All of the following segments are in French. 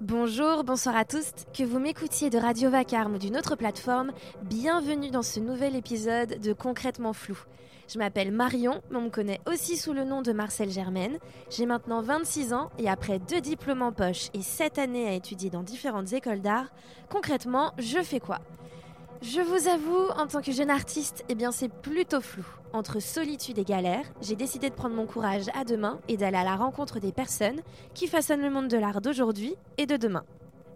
Bonjour, bonsoir à tous. Que vous m'écoutiez de Radio Vacarme ou d'une autre plateforme, bienvenue dans ce nouvel épisode de Concrètement Flou. Je m'appelle Marion, mais on me connaît aussi sous le nom de Marcel Germaine. J'ai maintenant 26 ans et après deux diplômes en poche et 7 années à étudier dans différentes écoles d'art, concrètement, je fais quoi? Je vous avoue, en tant que jeune artiste, eh bien c'est plutôt flou. Entre solitude et galère, j'ai décidé de prendre mon courage à deux mains et d'aller à la rencontre des personnes qui façonnent le monde de l'art d'aujourd'hui et de demain.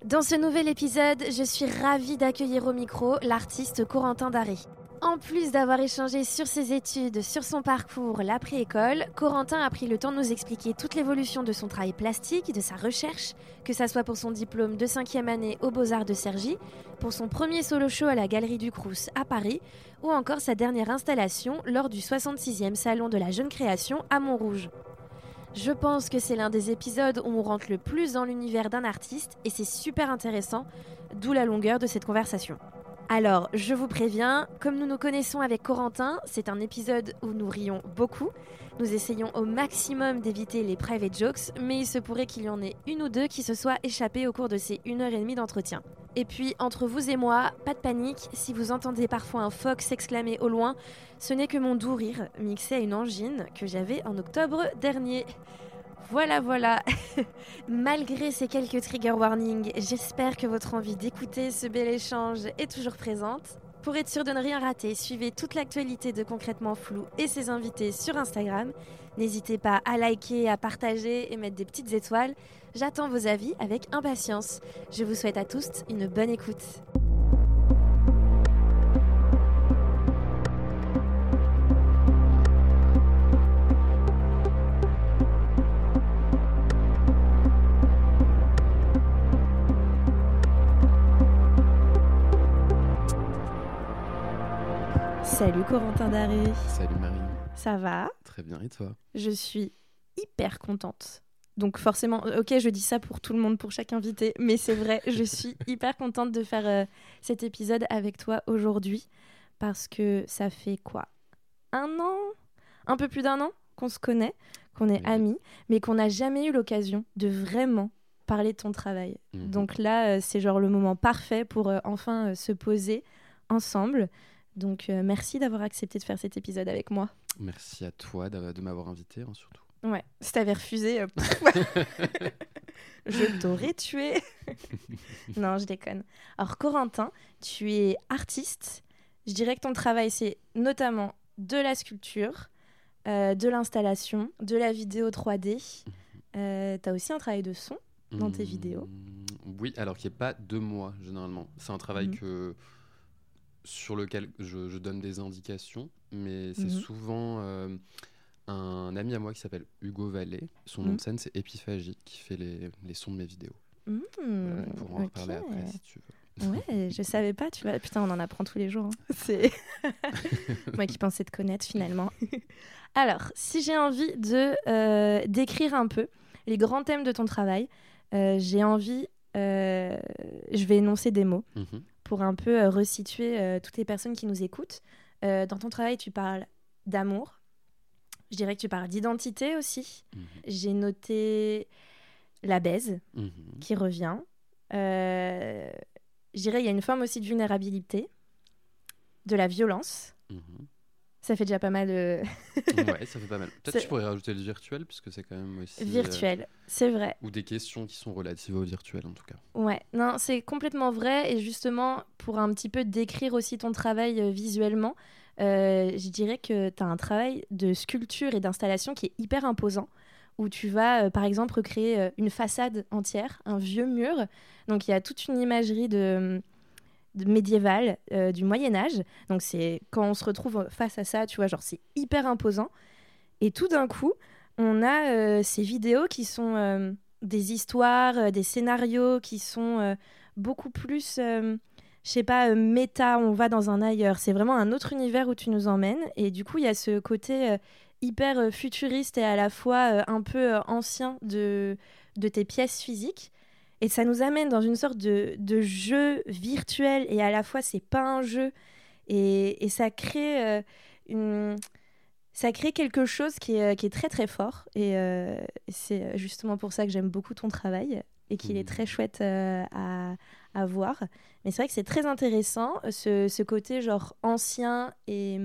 Dans ce nouvel épisode, je suis ravie d'accueillir au micro l'artiste Corentin Daré. En plus d'avoir échangé sur ses études, sur son parcours, l'après-école, Corentin a pris le temps de nous expliquer toute l'évolution de son travail plastique, de sa recherche, que ça soit pour son diplôme de 5e année aux Beaux-Arts de Cergy, pour son premier solo show à la Galerie du Crous à Paris, ou encore sa dernière installation lors du 66e Salon de la Jeune Création à Montrouge. Je pense que c'est l'un des épisodes où on rentre le plus dans l'univers d'un artiste et c'est super intéressant, d'où la longueur de cette conversation. Alors, je vous préviens, comme nous nous connaissons avec Corentin, c'est un épisode où nous rions beaucoup. Nous essayons au maximum d'éviter les private jokes, mais il se pourrait qu'il y en ait une ou deux qui se soient échappées au cours de ces une heure et demie d'entretien. Et puis, entre vous et moi, pas de panique, si vous entendez parfois un phoque s'exclamer au loin, ce n'est que mon doux rire mixé à une angine que j'avais en octobre dernier. Voilà, voilà. Malgré ces quelques trigger warnings, j'espère que votre envie d'écouter ce bel échange est toujours présente. Pour être sûr de ne rien rater, suivez toute l'actualité de Concrètement Flou et ses invités sur Instagram. N'hésitez pas à liker, à partager et mettre des petites étoiles. J'attends vos avis avec impatience. Je vous souhaite à tous une bonne écoute. Salut Corentin Daré. Salut Marie. Ça va? Très bien, et toi? Je suis hyper contente. Donc forcément, euh, ok, je dis ça pour tout le monde, pour chaque invité, mais c'est vrai, je suis hyper contente de faire euh, cet épisode avec toi aujourd'hui, parce que ça fait quoi? Un an? Un peu plus d'un an qu'on se connaît, qu'on est amis, mais qu'on n'a jamais eu l'occasion de vraiment parler de ton travail. Mhm. Donc là, euh, c'est genre le moment parfait pour enfin se poser ensemble donc euh, merci d'avoir accepté de faire cet épisode avec moi. Merci à toi de, m'avoir invité, hein, surtout. Ouais, si t'avais refusé, euh, je t'aurais tué. non, je déconne. Alors Corentin, tu es artiste. Je dirais que ton travail, c'est notamment de la sculpture, euh, de l'installation, de la vidéo 3D. Euh, tu as aussi un travail de son dans tes vidéos. Mmh, oui, alors qui n'est pas de moi, généralement. C'est un travail mmh. que sur lequel je, donne des indications, mais c'est mhm. souvent euh, un ami à moi qui s'appelle Hugo Vallée. Son nom de mhm. scène, c'est Épiphagie, qui fait les, les, sons de mes vidéos. Mmh, on pourra en reparler après si tu veux. Ouais, je savais pas, tu vois. Putain, on en apprend tous les jours. Hein. C'est moi qui pensais te connaître finalement. Alors, si j'ai envie de euh, d'écrire un peu les grands thèmes de ton travail, euh, j'ai envie, je vais énoncer des mots. Mmh pour un peu euh, resituer euh, toutes les personnes qui nous écoutent. Euh, dans ton travail, tu parles d'amour. Je dirais que tu parles d'identité aussi. Mhm. J'ai noté la baise mhm. qui revient. je dirais il y a une forme aussi de vulnérabilité, de la violence. Mhm. Ça fait déjà pas mal de. ouais, ça fait pas mal. Peut-être que je pourrais rajouter le virtuel, puisque c'est quand même aussi. Virtuel, c'est vrai. Ou des questions qui sont relatives au virtuel, en tout cas. Ouais, non, c'est complètement vrai. Et justement, pour un petit peu décrire aussi ton travail euh, visuellement, euh, je dirais que tu as un travail de sculpture et d'installation qui est hyper imposant où tu vas, euh, par exemple, recréer une façade entière, un vieux mur. Donc, il y a toute une imagerie de médiéval euh, du Moyen Âge. Donc c'est quand on se retrouve face à ça, tu vois, genre c'est hyper imposant. Et tout d'un coup, on a euh, ces vidéos qui sont euh, des histoires, des scénarios qui sont beaucoup plus, je sais pas, méta. On va dans un ailleurs. C'est vraiment un autre univers où tu nous emmènes. Et du coup, il y a ce côté hyper futuriste et à la fois un peu ancien de, de tes pièces physiques. Et ça nous amène dans une sorte de, jeu virtuel et à la fois c'est pas un jeu et, ça crée euh, une, ça crée quelque chose qui est, qui est très très fort. Et c'est justement pour ça que j'aime beaucoup ton travail et qu'il est mmh. très chouette à, à, voir. Mais c'est vrai que c'est très intéressant, ce, ce, côté genre ancien et,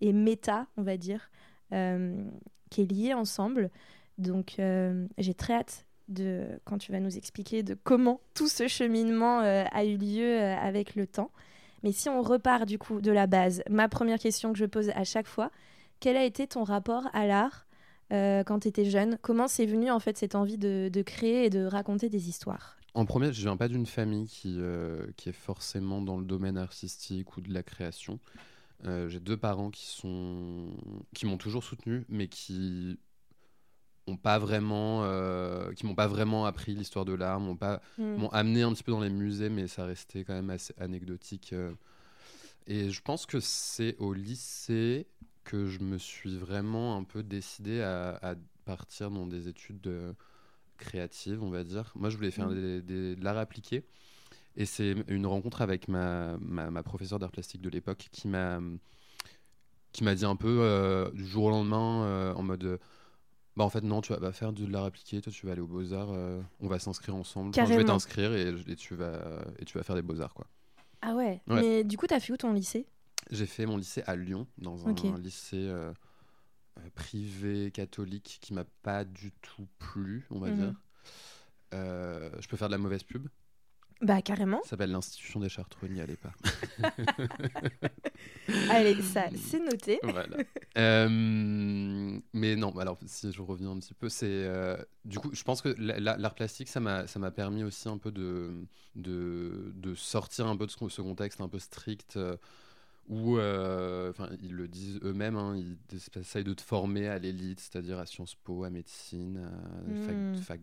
et méta, on va dire, qui est lié ensemble. Donc j'ai très hâte de quand tu vas nous expliquer de comment tout ce cheminement euh, a eu lieu euh, avec le temps. Mais si on repart du coup de la base, ma première question que je pose à chaque fois, quel a été ton rapport à l'art euh, quand tu étais jeune? Comment c'est venu en fait cette envie de, créer et de raconter des histoires? En premier, je viens pas d'une famille qui, qui est forcément dans le domaine artistique ou de la création. J'ai deux parents qui sont qui m'ont toujours soutenu, mais qui pas vraiment, euh, qui m'ont pas vraiment appris l'histoire de l'art, m'ont pas, hmm. m'ont amené un petit peu dans les musées, mais ça restait quand même assez anecdotique. Euh. Et je pense que c'est au lycée que je me suis vraiment un peu décidé à, partir dans des études euh, créatives, on va dire. Moi, je voulais faire hmm. des, de l'art appliqué. Et c'est une rencontre avec ma, ma, ma professeure d'art plastique de l'époque qui m'a qui m'a dit un peu du jour au lendemain en mode bah en fait non, tu vas faire de l'art appliqué, toi tu vas aller aux Beaux-Arts, euh, on va s'inscrire ensemble. je vais t'inscrire et, tu vas, et tu vas faire des Beaux-Arts quoi. Ah ouais. Mais du coup, tu as fait où ton lycée? J'ai fait mon lycée à Lyon, dans un, lycée euh, euh, privé catholique qui m'a pas du tout plu, on va mhm. dire. je peux faire de la mauvaise pub bah carrément. Ça s'appelle l'Institution des Chartreux, allez pas. Allez, ça, c'est noté. voilà. Euh, mais non, alors si je reviens un petit peu, c'est euh, du coup, je pense que l'art plastique, ça m'a, ça m'a permis aussi un peu de, de, de, sortir un peu de ce, contexte un peu strict. Euh, où, enfin, ils le disent eux-mêmes, hein, ils essayent de te former à l'élite, c'est-à-dire à Sciences Po, à médecine, à fac, hmm. fac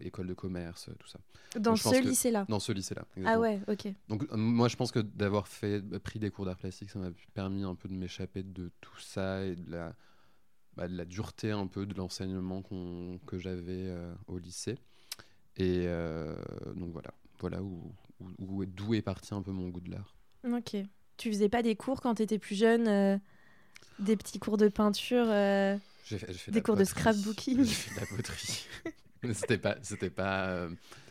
école de commerce, tout ça. Dans ce lycée-là? Dans ce lycée-là. Ah ouais, ok. Donc euh, moi, je pense que d'avoir fait pris des cours d'art plastique, ça m'a permis un peu de m'échapper de tout ça et de la, bah, de la dureté un peu de l'enseignement que j'avais euh, au lycée. Et euh, donc voilà, voilà où, où, d'où est parti un peu mon goût de l'art. Ok. Tu faisais pas des cours quand tu étais plus jeune Des petits cours de peinture J'ai fait, fait, Des cours de scrapbooking? J'ai fait de la poterie. c'était pas, c'était pas, euh,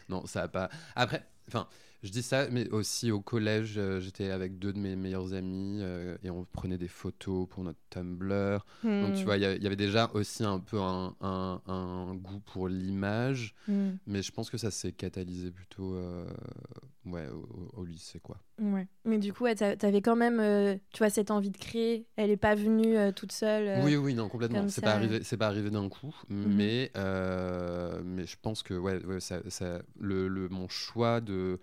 non, ça a pas. Après, enfin, je dis ça, mais aussi au collège, euh, j'étais avec deux de mes meilleurs amis euh, et on prenait des photos pour notre Tumblr. Donc, tu hmm. vois, il y, avait déjà aussi un peu un, un, goût pour l'image, hmm. mais je pense que ça s'est catalysé plutôt ouais, au, lycée, quoi. Ouais. Mais du coup, tu avais quand même, tu vois, cette envie de créer. Elle n'est pas venue toute seule. oui, oui, non, complètement. C'est pas arrivé, c'est pas arrivé d'un coup, mhm. mais, mais je pense que, ouais, ouais ça, ça, le, le, mon choix de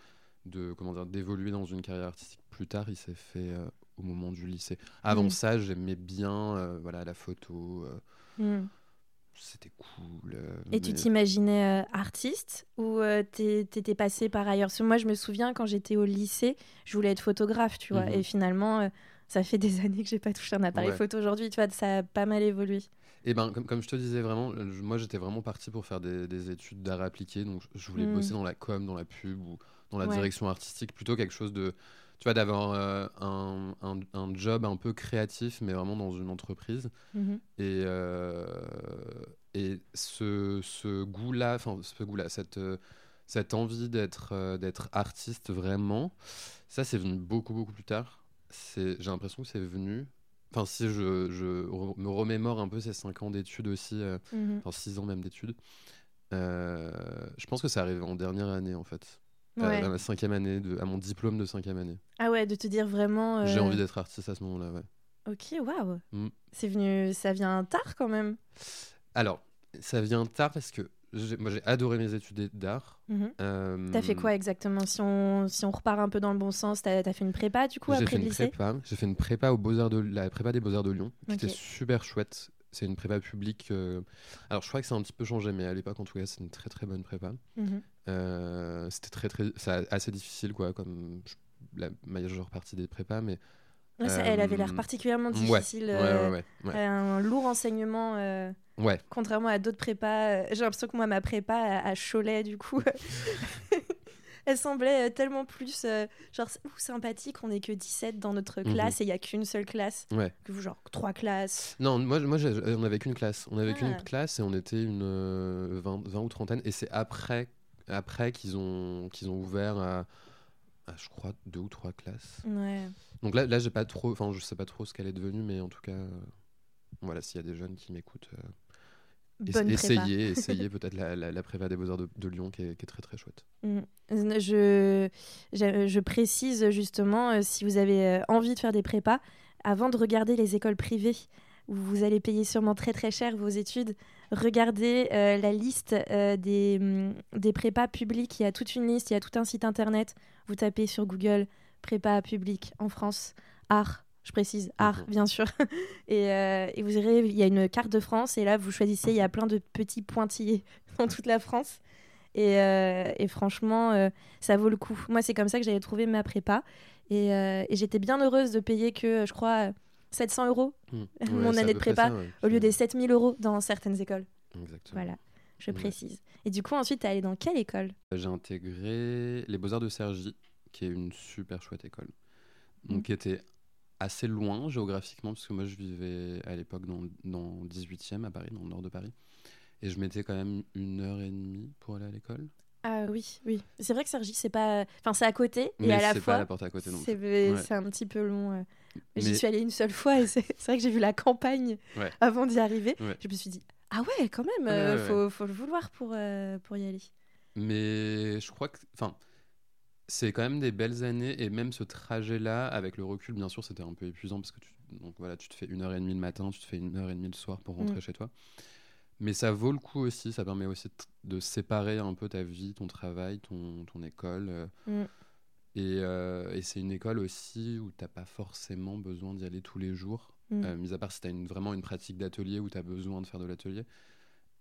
de comment dire d'évoluer dans une carrière artistique plus tard, il s'est fait euh, au moment du lycée. Avant mm. ça, j'aimais bien euh, voilà la photo. Euh, mm. C'était cool. Et tu t'imaginais artiste ou t'étais passé par ailleurs? Parce que moi, je me souviens quand j'étais au lycée, je voulais être photographe, tu vois. Mm-hmm. Et finalement, ça fait des années que j'ai pas touché un appareil photo aujourd'hui, tu vois. Ça a pas mal évolué. Et eh ben, comme, comme, je te disais vraiment, moi j'étais vraiment parti pour faire des, des études d'art appliqué, donc je voulais mm. bosser dans la com, dans la pub ou dans la direction artistique, plutôt quelque chose de, tu vois, d'avoir euh, un, un, job un peu créatif, mais vraiment dans une entreprise. Mhm. Et, euh, et ce, ce goût-là, enfin, ce goût-là, cette, cette envie d'être d'être artiste vraiment, ça, c'est venu beaucoup, beaucoup plus tard. J'ai l'impression que c'est venu Enfin, si je, je, me remémore un peu ces 5 ans d'études aussi, euh, mhm. enfin 6 ans même d'études, je pense que ça arrive en dernière année en fait à, ma cinquième année, de, à mon diplôme de cinquième année. Ah ouais, de te dire vraiment. J'ai euh, envie d'être artiste à ce moment-là, ouais. Ok, waouh. Mm. C'est venu, ça vient tard quand même. Alors, ça vient tard parce que moi j'ai adoré mes études d'art. Mhm. Euh, t'as fait quoi exactement si on, si on repart un peu dans le bon sens, t'as as fait une prépa du coup après le lycée? J'ai fait une prépa au Beaux-Arts de la prépa des Beaux-Arts de Lyon, qui était super chouette. C'est une prépa publique. Euh, alors, je crois que ça a un petit peu changé, mais à l'époque, en tout cas, c'est une très très bonne prépa. Mhm. Euh, c'était très très. Assez difficile, quoi, comme la majeure partie des prépas, mais. elle avait l'air euh, particulièrement difficile. Ouais, un lourd enseignement. Contrairement à d'autres prépas. J'ai l'impression que moi, ma prépa à Cholet, du coup. elle semblait tellement plus genre sympathique. On n'est que 17 dans notre mhm. classe et il y a qu'une seule classe. Que vous, genre trois classes. Non, moi, moi on avait qu'une classe. On avait qu'une ah. classe et on était une 20, 20 ou trentaine. Et c'est après, après qu'ils ont, qu'ils ont ouvert à, je crois, deux ou trois classes. Ouais. Donc là, là j'ai pas trop, enfin, je sais pas trop ce qu'elle est devenue, mais en tout cas, voilà, s'il y a des jeunes qui m'écoutent. Essayez, essayez peut-être la, la, prépa des Beaux-Arts de, Lyon qui est, qui est, très très chouette. Mm. Je, je, précise justement, euh, si vous avez euh, envie de faire des prépas, avant de regarder les écoles privées vous allez payer sûrement très très cher vos études, regardez euh, la liste des, mm, des prépas publics. Il y a toute une liste, il y a tout un site internet. Vous tapez sur Google prépa public en France, art, je précise, art, mhm. bien sûr. Euh, et, vous verrez, il y a une carte de France, et là, vous choisissez, il y a plein de petits pointillés dans toute la France. Et, euh, franchement, euh, ça vaut le coup. Moi, c'est comme ça que j'avais trouvé ma prépa. Et, j'étais bien heureuse de payer que, je crois, 700 euros mmh. mon année de prépa, au lieu des 7000 euros dans certaines écoles. Exactement. Voilà, je précise. Et du coup, ensuite, tu es allé dans quelle école? J'ai intégré les Beaux-Arts de Cergy, qui est une super chouette école. Donc, mmh. qui était assez loin géographiquement, parce que moi je vivais à l'époque dans, dans 18e à Paris, dans le nord de Paris. Et je mettais quand même une heure et demie pour aller à l'école. Ah oui, oui. C'est vrai que Sergi, c'est pas. Enfin, c'est à côté, et à la fois. Pas la porte à côté C'est un petit peu long. Euh. J'y suis allée une seule fois, et c'est vrai que j'ai vu la campagne avant d'y arriver. Je me suis dit, ah ouais, quand même, euh, faut, faut, le vouloir pour, euh, pour y aller. Mais je crois que. Enfin c'est quand même des belles années et même ce trajet-là, avec le recul, bien sûr, c'était un peu épuisant parce que tu, donc voilà, tu te fais une heure et demie le matin, tu te fais une heure et demie le soir pour rentrer mm. chez toi. Mais ça vaut le coup aussi, ça permet aussi de séparer un peu ta vie, ton travail, ton, ton école. Euh. Mm. Et, euh, et c'est une école aussi où tu n'as pas forcément besoin d'y aller tous les jours, mm. euh, mis à part si tu as une, vraiment une pratique d'atelier où tu as besoin de faire de l'atelier.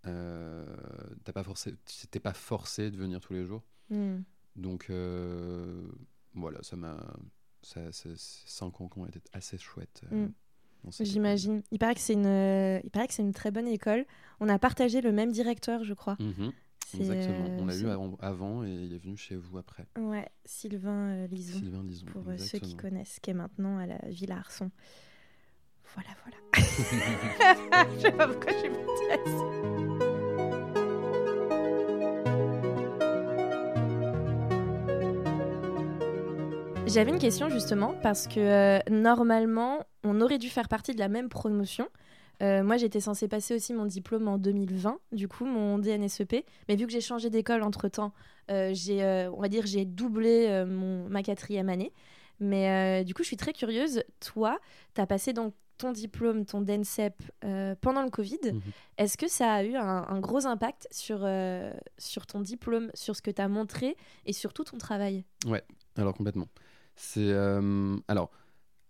Euh, t'as pas forcé, t'es pas forcé de venir tous les jours. Donc euh, voilà, ça m'a. Ces cinq ans qui ont été assez chouettes. Euh. J'imagine. Il paraît que c'est une, il paraît que c'est une très bonne école. On a partagé le même directeur, je crois. Mhm. Exactement. On l'a eu avant, et il est venu chez vous après. Ouais, Sylvain Lison. Sylvain Lison. Pour euh, ceux qui connaissent, qui est maintenant à la Villa Arson. Voilà, voilà. je sais pas pourquoi j'ai partie là J'avais une question justement parce que euh, normalement, on aurait dû faire partie de la même promotion. Euh, moi, j'étais censée passer aussi mon diplôme en 2020, du coup, mon DNSEP. Mais vu que j'ai changé d'école entre temps, euh, j'ai, on va dire, j'ai doublé mon, ma quatrième année. Mais du coup, je suis très curieuse. Toi, tu as passé donc ton diplôme, ton DNSEP pendant le Covid. Mhm. Est-ce que ça a eu un, un gros impact sur, sur ton diplôme, sur ce que tu as montré et surtout ton travail? Ouais, alors complètement. C'est euh, alors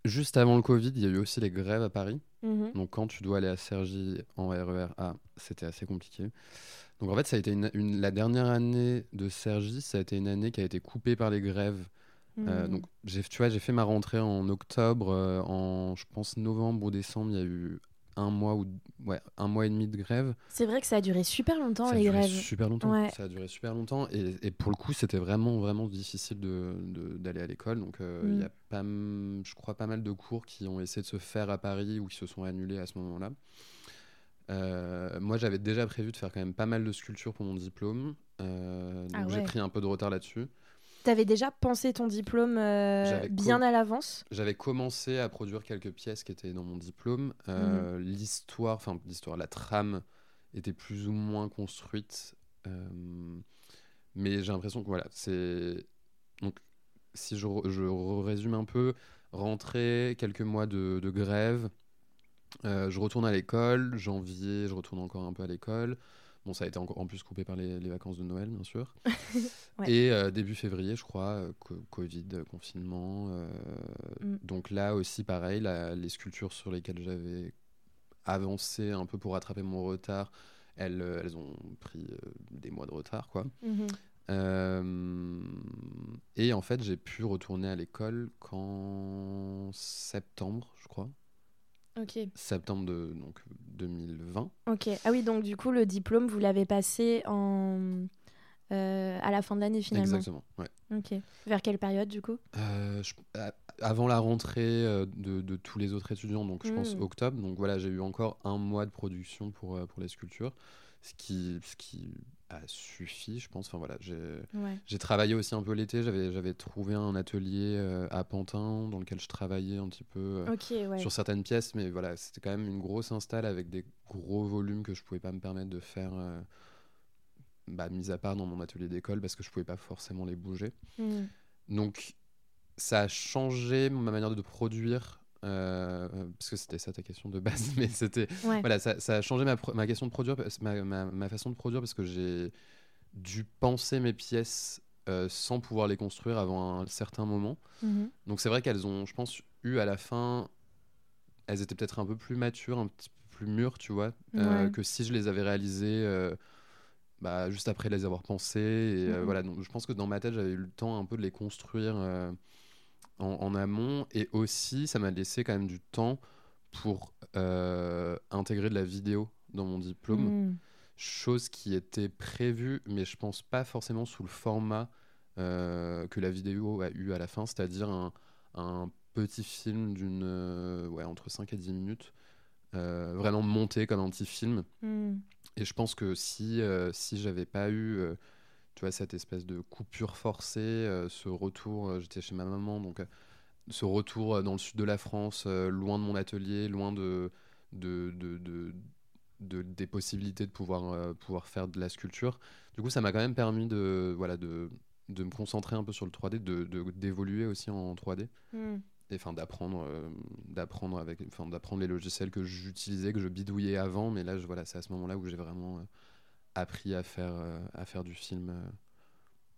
juste avant le Covid, il y a eu aussi les grèves à Paris. Mhm. Donc quand tu dois aller à Cergy en RER A, c'était assez compliqué. Donc en fait, ça a été une, la dernière année de Cergy, ça a été une année qui a été coupée par les grèves. Euh, mhm. donc tu vois, j'ai fait ma rentrée en octobre, euh, en je pense novembre ou décembre, il y a eu un mois ou ouais, un mois et demi de grève. C'est vrai que ça a duré super longtemps les grèves. Super longtemps. Ça a duré super longtemps et, et pour le coup c'était vraiment vraiment difficile de, d'aller à l'école. Donc euh, il y a mm. pas, je crois pas mal de cours qui ont essayé de se faire à Paris ou qui se sont annulés à ce moment-là. Euh, moi j'avais déjà prévu de faire quand même pas mal de sculptures pour mon diplôme. Euh, donc ah j'ai pris un peu de retard là-dessus. T'avais déjà pensé ton diplôme euh, bien à l'avance? J'avais commencé à produire quelques pièces qui étaient dans mon diplôme. Euh, mhm. L'histoire, enfin l'histoire, la trame était plus ou moins construite. Euh, mais j'ai l'impression que voilà, c'est. Donc, si je, je, résume un peu, rentrer, quelques mois de, de grève, je retourne à l'école, janvier, je retourne encore un peu à l'école. Bon, ça a été encore en plus coupé par les, vacances de Noël, bien sûr. Et euh, début février, je crois, euh, Covid, confinement. Euh, mm. Donc là aussi, pareil, les sculptures sur lesquelles j'avais avancé un peu pour rattraper mon retard, elles, elles ont pris des mois de retard, quoi. Mm-hmm. et en fait, j'ai pu retourner à l'école qu'en septembre, je crois. Septembre de, donc, 2020. Ok. Ah oui, donc du coup, le diplôme, vous l'avez passé en, à la fin de l'année finalement. Exactement, ouais. Ok. Vers quelle période du coup? Avant la rentrée de, de, tous les autres étudiants, donc je pense hmm. octobre. Donc voilà, j'ai eu encore un mois de production pour, pour les sculptures, ce qui, ce qui a suffi, je pense. Enfin voilà, j'ai travaillé aussi un peu l'été. J'avais trouvé un atelier euh, à Pantin dans lequel je travaillais un petit peu euh, sur certaines pièces, mais voilà, c'était quand même une grosse install avec des gros volumes que je pouvais pas me permettre de faire. Euh, bah, mis à part dans mon atelier d'école parce que je pouvais pas forcément les bouger. Hmm. Donc ça a changé ma manière de produire euh, parce que c'était ça ta question de base, mais c'était voilà, ça, ça, a changé ma, ma, question de produire, ma, ma, façon de produire parce que j'ai dû penser mes pièces euh, sans pouvoir les construire avant un certain moment. Mhm. Donc c'est vrai qu'elles ont, je pense, eu à la fin, elles étaient peut-être un peu plus matures, un petit peu plus mûres, tu vois, euh, que si je les avais réalisées. Bah, juste après les avoir pensées et mhm. voilà donc je pense que dans ma tête j'avais eu le temps un peu de les construire en, amont et aussi ça m'a laissé quand même du temps pour euh, intégrer de la vidéo dans mon diplôme, mm. chose qui était prévue, mais je pense pas forcément sous le format euh, que la vidéo a eu à la fin, c'est-à-dire un, petit film d'une euh, ouais, entre 5 et 10 minutes, vraiment monté comme un petit film. Mm. Et je pense que si, si j'avais pas eu tu vois, cette espèce de coupure forcée, euh, ce retour, euh, j'étais chez ma maman, donc euh, ce retour dans le sud de la France, loin de mon atelier, loin de, de, de, de, des possibilités de pouvoir, pouvoir faire de la sculpture. Du coup, ça m'a quand même permis de, voilà, de, de me concentrer un peu sur le 3D, de, d'évoluer aussi en 3D. Hmm. Et enfin d'apprendre, d'apprendre avec, enfin d'apprendre les logiciels que j'utilisais, que je bidouillais avant. Mais là, je, voilà, c'est à ce moment-là où j'ai vraiment appris à faire, euh, à faire du film, euh,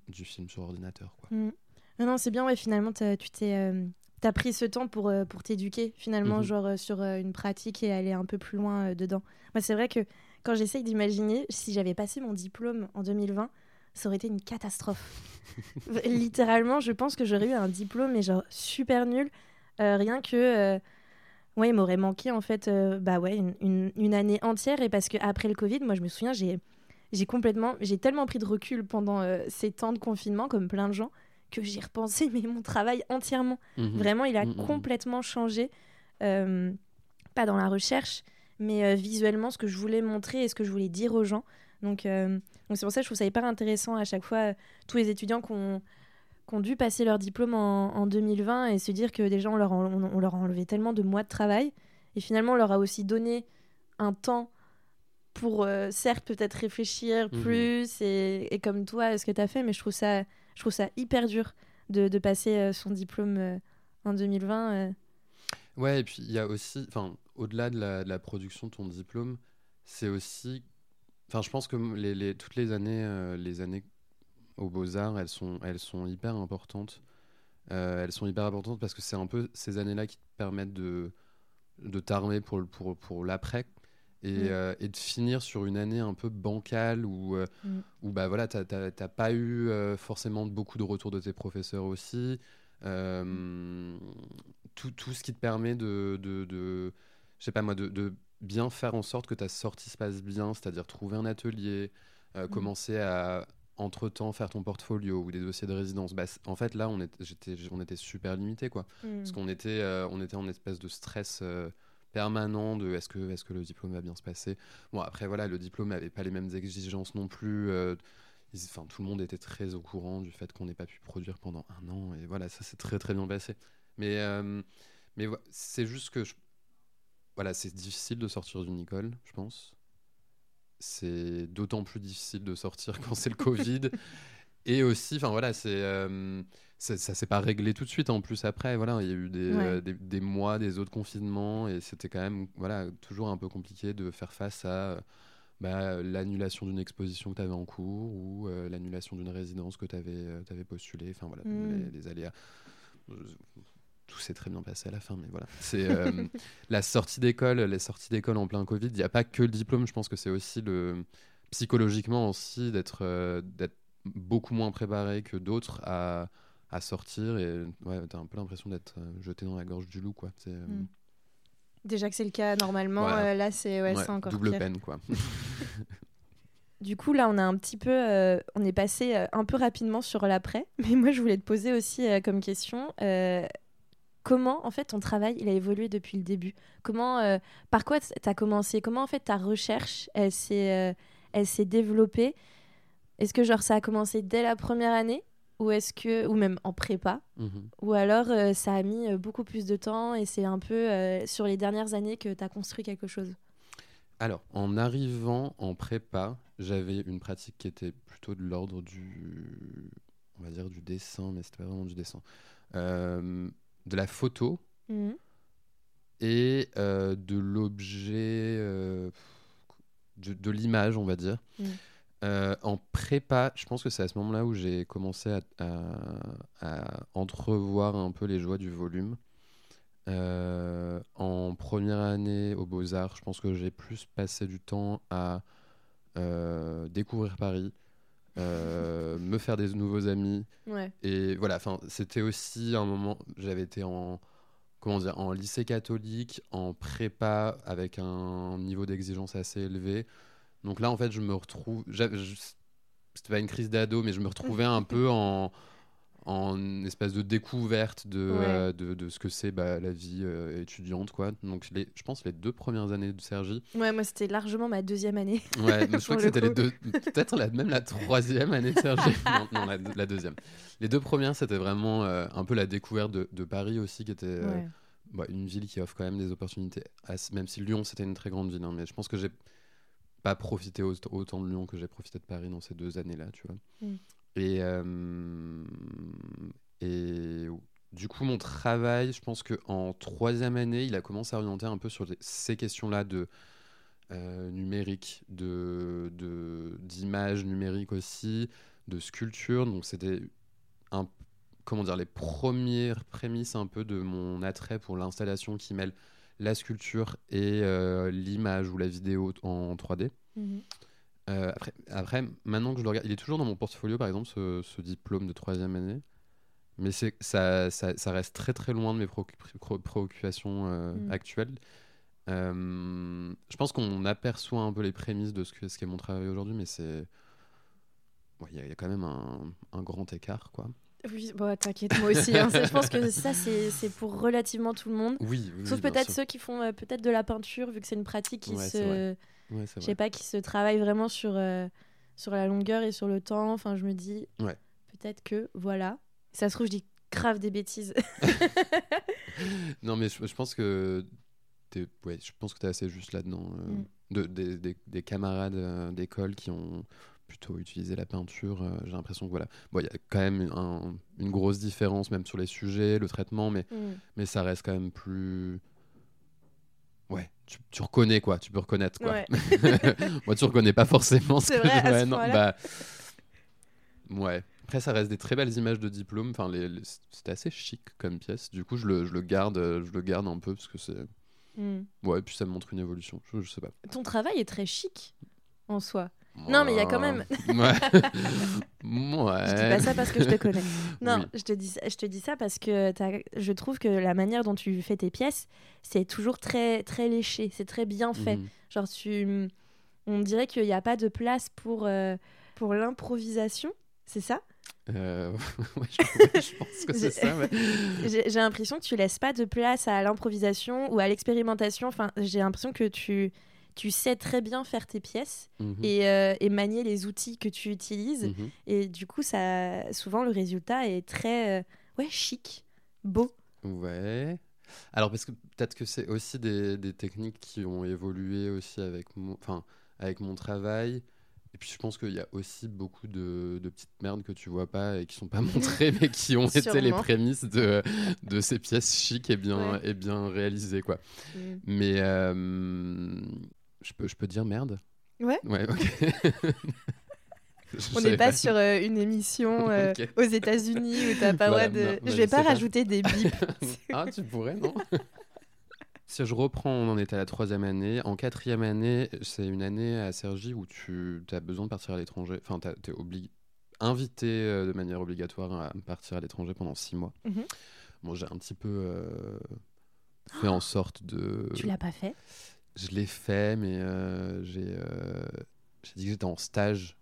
du film sur ordinateur. Quoi. Mm. Non, c'est bien, ouais, finalement, tu t'es. Euh, as pris ce temps pour, pour t'éduquer, finalement, mhm. genre sur une pratique et aller un peu plus loin dedans. Moi, c'est vrai que quand j'essaye d'imaginer, si j'avais passé mon diplôme en 2020, ça aurait été une catastrophe. Littéralement, je pense que j'aurais eu un diplôme, mais genre super nul. rien que. Ouais, il m'aurait manqué en fait bah ouais, une, une, une, année entière. Et parce qu'après le Covid, moi, je me souviens, j'ai j'ai complètement, j'ai tellement pris de recul pendant euh, ces temps de confinement, comme plein de gens, que j'ai repensé mais mon travail entièrement. Mhm. Vraiment, il a mhm, mhm. complètement changé, euh, pas dans la recherche, mais euh, visuellement ce que je voulais montrer et ce que je voulais dire aux gens. Donc, c'est pour ça que je trouve ça hyper intéressant à chaque fois tous les étudiants qui ont, dû passer leur diplôme en, 2020 et se dire que déjà on leur, on leur a enlevé tellement de mois de travail et finalement on leur a aussi donné un temps pour euh, certes peut-être réfléchir mhm. plus et, comme toi ce que tu as fait mais je trouve ça je trouve ça hyper dur de, de passer euh, son diplôme euh, en 2020 ouais et puis il y a aussi enfin au-delà de la, de la, production de ton diplôme c'est aussi enfin je pense que les, les, toutes les années les années aux beaux-arts elles sont elles sont hyper importantes elles sont hyper importantes parce que c'est un peu ces années-là qui te permettent de de t'armer pour, pour, pour l'après Mm. Euh, et, de finir sur une année un peu bancale où, euh, mm. où bah, voilà, tu n'as pas eu euh, forcément beaucoup de retours de tes professeurs aussi. tout, tout, ce qui te permet de, de, de je sais pas moi, de, de, bien faire en sorte que ta sortie se passe bien, c'est-à-dire trouver un atelier, mm. commencer à entre-temps faire ton portfolio ou des dossiers de résidence. Bah, en fait, là, on, était, on était super limité, quoi. Parce qu'on était, on était en espèce de stress permanent de est-ce que, est que le diplôme va bien se passer. Bon, après, voilà, le diplôme n'avait pas les mêmes exigences non plus. Euh, enfin, tout le monde était très au courant du fait qu'on n'ait pas pu produire pendant un an. Et voilà, ça s'est très très bien passé. Mais, euh, mais c'est juste que voilà, c'est difficile de sortir d'une école, je pense. C'est d'autant plus difficile de sortir quand c'est le Covid. Et aussi, enfin voilà, c'est euh, ça, ça s'est pas réglé tout de suite en plus après. Voilà, il y a eu des, euh, des, mois, des autres confinements et c'était quand même voilà toujours un peu compliqué de faire face à bah, l'annulation d'une exposition que tu avais en cours ou euh, l'annulation d'une résidence que tu avais, avais postulée. Enfin voilà, mm. les, aléas. Tout s'est très bien passé à la fin, mais voilà. C'est la sortie d'école, les sorties d'école en plein Covid. Il n'y a pas que le diplôme. Je pense que c'est aussi le psychologiquement aussi d'être d'être beaucoup moins préparé que d'autres à, à, sortir et ouais, t'as un peu l'impression d'être euh, jeté dans la gorge du loup quoi. C'est, euh, hmm. Déjà que c'est le cas normalement, euh, là c'est ouais, encore double peine quoi. Du coup, là, on a un petit peu, euh, on est passé euh, un peu rapidement sur l'après, mais moi, je voulais te poser aussi comme question, comment, en fait, ton travail, il a évolué depuis le début? Comment, par quoi tu as commencé? Comment, en fait, ta recherche, elle s'est, elle s'est développée? Est-ce que, genre, ça a commencé dès la première année? Ou est-ce que ou même en prépa Mhm. ou alors ça a mis beaucoup plus de temps et c'est un peu sur les dernières années que tu as construit quelque chose Alors, en arrivant en prépa, j'avais une pratique qui était plutôt de l'ordre du, on va dire du dessin, mais c'était pas vraiment du dessin, Euh, de la photo Mhm. et euh, de l'objet, euh, de, de l'image, on va dire. Mm. Euh, en prépa, je pense que c'est à ce moment-là où j'ai commencé à, à- à entrevoir un peu les joies du volume. Euh, en première année aux Beaux-Arts, je pense que j'ai plus passé du temps à euh, découvrir Paris, me faire des nouveaux amis, Ouais. et voilà, c'était aussi un moment, j'avais été en, comment dire, en lycée catholique, en prépa, avec un niveau d'exigence assez élevé. Donc là, en fait, je me retrouve, c'était pas une crise d'ado, mais je me retrouvais un peu en, en espèce de découverte de, Ouais. euh, de, de ce que c'est bah, la vie euh, étudiante, quoi. Donc, les, je pense les deux premières années de Sergi, Ouais, moi c'était largement ma deuxième année. Ouais, je crois que c'était les deux, peut-être la, même la troisième année de Sergi. non, non, la, la deuxième. Les deux premières, c'était vraiment euh, un peu la découverte de, de Paris aussi, qui était euh, Ouais. bah, une ville qui offre quand même des opportunités, même si Lyon, c'était une très grande ville. hein, mais je pense que j'ai pas profité au- autant de Lyon que j'ai profité de Paris dans ces deux années-là, tu vois. Mm. Et, euh, et du coup, mon travail, je pense qu'en troisième année, il a commencé à orienter un peu sur les- ces questions-là de euh, numérique, de, d'images numériques aussi, de sculpture. Donc, c'était un, comment dire, les premières prémices un peu de mon attrait pour l'installation qui mêle la sculpture et euh, l'image ou la vidéo en 3D. Mhm. Euh, après, après, maintenant que je le regarde, il est toujours dans mon portfolio, par exemple, ce, ce diplôme de troisième année. Mais ça, ça, ça reste très très loin de mes pré- préoccupations euh, Mm. actuelles. Je pense qu'on aperçoit un peu les prémices de ce, que, ce qu'est mon travail aujourd'hui, mais c'est. ouais, Il y, a- il y a quand même un, un grand écart, quoi. Oui, bon, t'inquiète, moi aussi. hein. Je pense que ça, c'est pour relativement tout le monde. Oui, oui, Sauf peut-être ceux qui font euh, peut-être de la peinture, vu que c'est une pratique qui Ouais, se. Ouais, je sais pas, qui se travaille vraiment sur euh, sur la longueur et sur le temps. Enfin, je me dis, Ouais. peut-être que voilà. Ça se trouve, je dis grave des bêtises. Non, mais je, je pense que t'es, ouais, je pense que t'es assez juste là-dedans. euh, Mm. de, des, des- des camarades d'école qui ont plutôt utilisé la peinture, euh, j'ai l'impression que voilà. Bon, il y a quand même un- une grosse différence même sur les sujets, le traitement, mais, Mm. mais ça reste quand même plus. Ouais, tu, tu reconnais quoi, tu peux reconnaître quoi. Ouais. Moi, tu reconnais pas forcément ce que vrai, je- ouais, non, bah, Ouais. Après, ça reste des très belles images de diplôme. Enfin, les, les- c'était assez chic comme pièce. Du coup, je le, je le garde, euh, je le garde un peu parce que c'est. Mm. Ouais, puis ça me montre une évolution. Je, je sais pas. Ton travail est très chic en soi. Non, mais il y a quand même- Ouais. ouais. Je dis pas ça parce que je te connais. Non, Oui. je, te dis, ça- je te dis ça parce que je trouve que la manière dont tu fais tes pièces, c'est toujours très, très léché, c'est très bien fait. Mhm. Genre, tu, on dirait qu'il n'y a pas de place pour, euh, pour l'improvisation, c'est ça? Euh, ouais, je, pense que c'est ça. ouais. J'ai l'impression que tu laisses pas de place à l'improvisation ou à l'expérimentation. Enfin, j'ai l'impression que tu, tu sais très bien faire tes pièces Mhm. et, euh, et manier les outils que tu utilises. Mhm. Et du coup, ça, souvent, le résultat est très euh, ouais, chic, beau. Ouais. Alors, parce que peut-être que c'est aussi des, des techniques qui ont évolué aussi avec mon, enfin, avec mon travail. Et puis, je pense qu'il y a aussi beaucoup de, de petites merdes que tu vois pas et qui sont pas montrées, mais qui ont été les prémices de, de ces pièces chics et bien, Ouais. et bien réalisées, quoi. Mm. Mais euh, je, peux, je peux dire merde Ouais. Ouais, ok. Je On n'est pas sur euh, une émission euh, aux États-Unis où t'as pas le Voilà, droit de. non, je je vais pas rajouter des bips. ah, tu pourrais, non Si je reprends, on en était à la troisième année. En quatrième année, c'est une année à Sergi où tu as besoin de partir à l'étranger. Enfin, tu es invité euh, de manière obligatoire à partir à l'étranger pendant six mois. Mhm. Bon, j'ai un petit peu euh, fait en sorte de... tu l'as pas fait? Je l'ai fait, mais euh, j'ai... euh, j'ai dit que j'étais en stage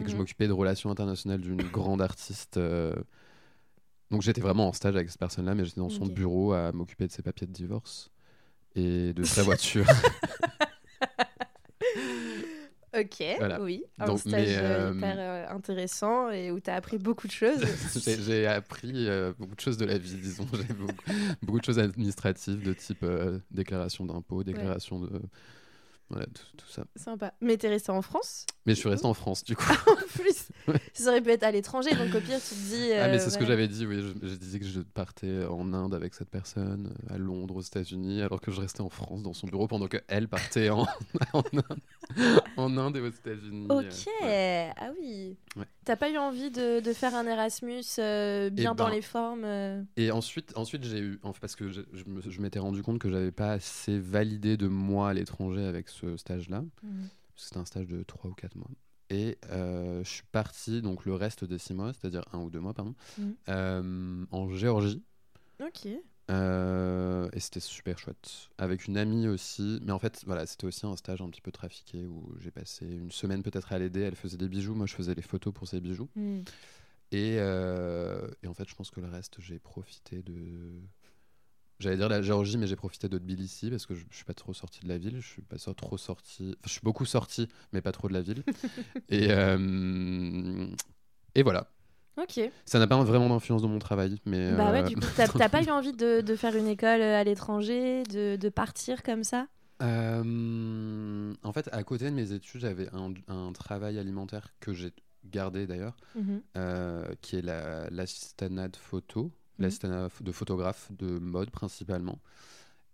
et que je Mhm. m'occupais de relations internationales d'une grande artiste. euh, Donc j'étais vraiment en stage avec cette personne-là, mais j'étais dans son bureau à m'occuper de ses papiers de divorce et de sa voiture. Ok, Voilà. oui. Un Donc, stage mais, euh, euh, hyper euh, intéressant et où tu as appris beaucoup de choses. J'ai- appris euh, beaucoup de choses de la vie, disons. J'ai beaucoup, beaucoup de choses administratives de type déclaration d'impôts, déclaration de. Voilà, tout, tout ça. Sympa. Mais t'es resté en France Mais je suis resté en France, du coup. en plus. Ça aurait pu être à l'étranger, donc au pire, tu te dis. ah, mais euh, c'est ce que j'avais dit, oui. Je, je disais que je partais en Inde avec cette personne, à Londres, aux États-Unis, alors que je restais en France dans son bureau pendant qu'elle partait en, en, Inde, en Inde et aux États-Unis. Ok, euh, ouais. ah oui. T'as pas eu envie de, de faire un Erasmus euh, bien Eh dans ben, les formes euh, Et ensuite, ensuite j'ai eu, parce que je, je m'étais rendu compte que j'avais pas assez validé de moi à l'étranger avec ce stage-là. Mhm. C'était un stage de 3 ou 4 mois. Et euh, je suis parti, donc le reste des 6 mois, c'est-à-dire un ou deux mois, pardon, Mhm. euh, en Géorgie. Ok. Euh, et c'était super chouette. Avec une amie aussi. Mais en fait, voilà, c'était aussi un stage un petit peu trafiqué où j'ai passé une semaine peut-être à l'aider. Elle faisait des bijoux, moi je faisais les photos pour ses bijoux. Et, euh, et en fait, je pense que le reste, j'ai profité de. J'allais dire la Géorgie, mais j'ai profité de Tbilissi parce que je, je suis pas trop sorti de la ville. Je suis pas trop sorti. Enfin, je suis beaucoup sorti, mais pas trop de la ville. et, euh, et voilà. Ok. Ça n'a pas vraiment d'influence dans mon travail, mais. Bah ouais, euh, du coup, t'as pas eu envie de, de faire une école euh, à l'étranger, de, de partir comme ça? Euh, en fait, à côté de mes études, j'avais un, un travail alimentaire que j'ai gardé d'ailleurs, euh, qui est la- l'assistanat de photo, Mhm. l'assistanat de photographe de mode principalement.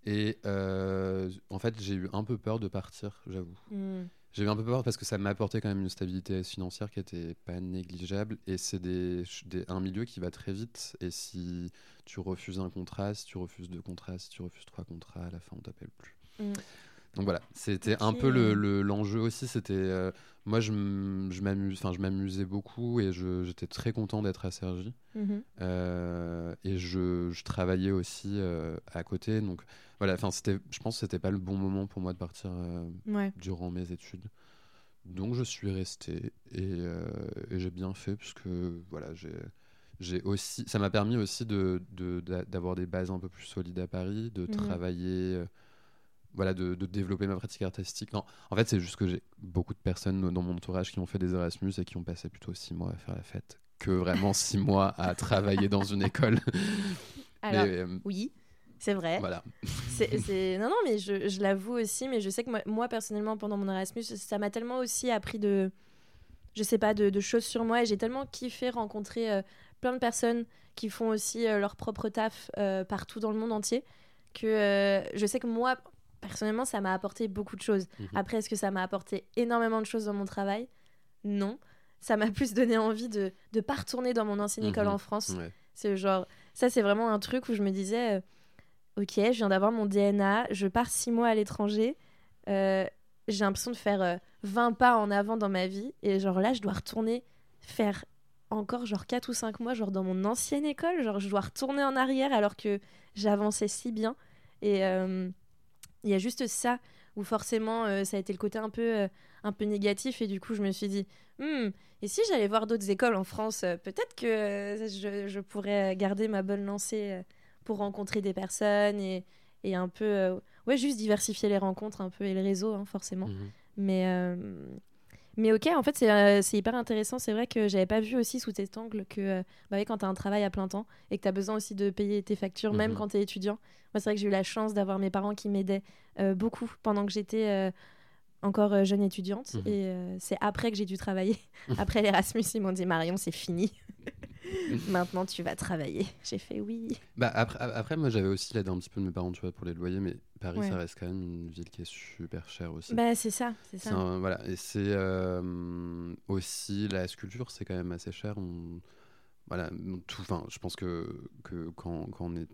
Et euh, en fait, j'ai eu un peu peur de partir, j'avoue. Hmm. J'ai eu un peu peur parce que ça m'apportait quand même une stabilité financière qui était pas négligeable. Et c'est des, des- un milieu qui va très vite. Et si tu refuses un contrat, si tu refuses deux contrats, si tu refuses trois contrats, à la fin, on t'appelle plus. Mm. Donc voilà, c'était un peu le- le- l'enjeu aussi. C'était euh, moi, je m- je m'amuse, enfin, je m'amusais beaucoup et j'étais très content d'être à Sergi. Mhm. Euh, et je, je travaillais aussi euh, à côté. Donc voilà, enfin, c'était, je pense que c'était pas le bon moment pour moi de partir Ouais. durant mes études. Donc je suis resté et, et j'ai bien fait puisque voilà, j'ai, j'ai aussi, ça m'a permis aussi de, de- d'a- d'avoir des bases un peu plus solides à Paris, de Mhm. travailler, voilà, de, de développer ma pratique artistique. Non, en fait, c'est juste que j'ai beaucoup de personnes dans mon entourage qui ont fait des Erasmus et qui ont passé plutôt six mois à faire la fête que vraiment six mois à travailler dans une école. Alors, Mais, euh, oui, c'est vrai. voilà. Non, non, mais je, je l'avoue aussi, mais je sais que moi, moi, personnellement, pendant mon Erasmus, ça m'a tellement aussi appris de, je sais pas, de, de choses sur moi, et j'ai tellement kiffé rencontrer euh, plein de personnes qui font aussi euh, leur propre taf partout dans le monde entier, que je sais que moi, personnellement, ça m'a apporté beaucoup de choses. Mhm. Après, est-ce que ça m'a apporté énormément de choses dans mon travail? Non. Ça m'a plus donné envie de ne pas retourner dans mon ancienne école Mhm. en France. Ouais. C'est genre, ça c'est vraiment un truc où je me disais, euh, ok, je viens d'avoir mon DNA, je pars six mois à l'étranger, euh, j'ai l'impression de faire euh, 20 pas en avant dans ma vie, et genre là je dois retourner faire encore genre 4 ou 5 mois, genre dans mon ancienne école, genre je dois retourner en arrière alors que j'avançais si bien. Et euh, il y a juste ça où forcément euh, ça a été le côté un peu, euh, un peu négatif, et du coup je me suis dit, Hmm, et si j'allais voir d'autres écoles en France, euh, peut-être que je, je pourrais garder ma bonne lancée pour rencontrer des personnes et, et un peu, ouais, juste diversifier les rencontres un peu et le réseau, hein, forcément. Mhm. Mais, mais ok, en fait, c'est euh, c'est hyper intéressant. C'est vrai que j'avais pas vu aussi sous cet angle que euh, bah oui, quand tu as un travail à plein temps et que tu as besoin aussi de payer tes factures, même Mhm. quand tu es étudiant. Moi, c'est vrai que j'ai eu la chance d'avoir mes parents qui m'aidaient euh, beaucoup pendant que j'étais euh, encore euh, jeune étudiante. Mhm. Et euh, c'est après que j'ai dû travailler. après l'Erasmus, ils m'ont dit Marion, c'est fini. Maintenant, tu vas travailler. J'ai fait oui. Bah après, après, moi j'avais aussi l'aide un petit peu de mes parents tu vois, pour les loyers, mais Paris Ouais. ça reste quand même une ville qui est super chère aussi. Bah, c'est ça. C'est C'est ça. un- voilà, et c'est euh, aussi la sculpture, c'est quand même assez cher. On, voilà, tout, enfin, je pense que, que quand, quand on est.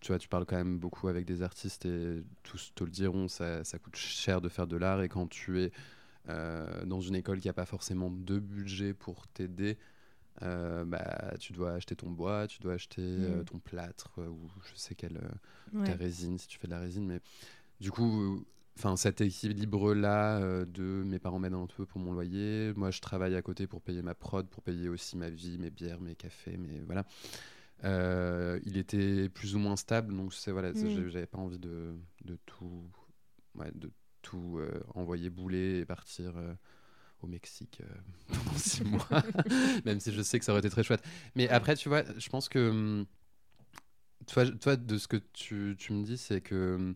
Tu vois, tu parles quand même beaucoup avec des artistes et tous te le diront, ça, ça coûte cher de faire de l'art. Et quand tu es euh, dans une école qui n'a pas forcément de budget pour t'aider, euh, bah, tu dois acheter ton bois, tu dois acheter euh, Mm. ton plâtre euh, ou je sais quelle euh, Ouais. ta résine si tu fais de la résine. Mais du coup, enfin cet équilibre là de mes parents m'aident un peu pour mon loyer moi je travaille à côté pour payer ma prod pour payer aussi ma vie mes bières mes cafés mais voilà il était plus ou moins stable donc c'est voilà mm. j'avais pas envie de, de tout de tout envoyer bouler et partir au Mexique pendant six mois, même si je sais que ça aurait été très chouette. Mais après, tu vois, je pense que hum, toi, toi de ce que tu, tu me dis, c'est que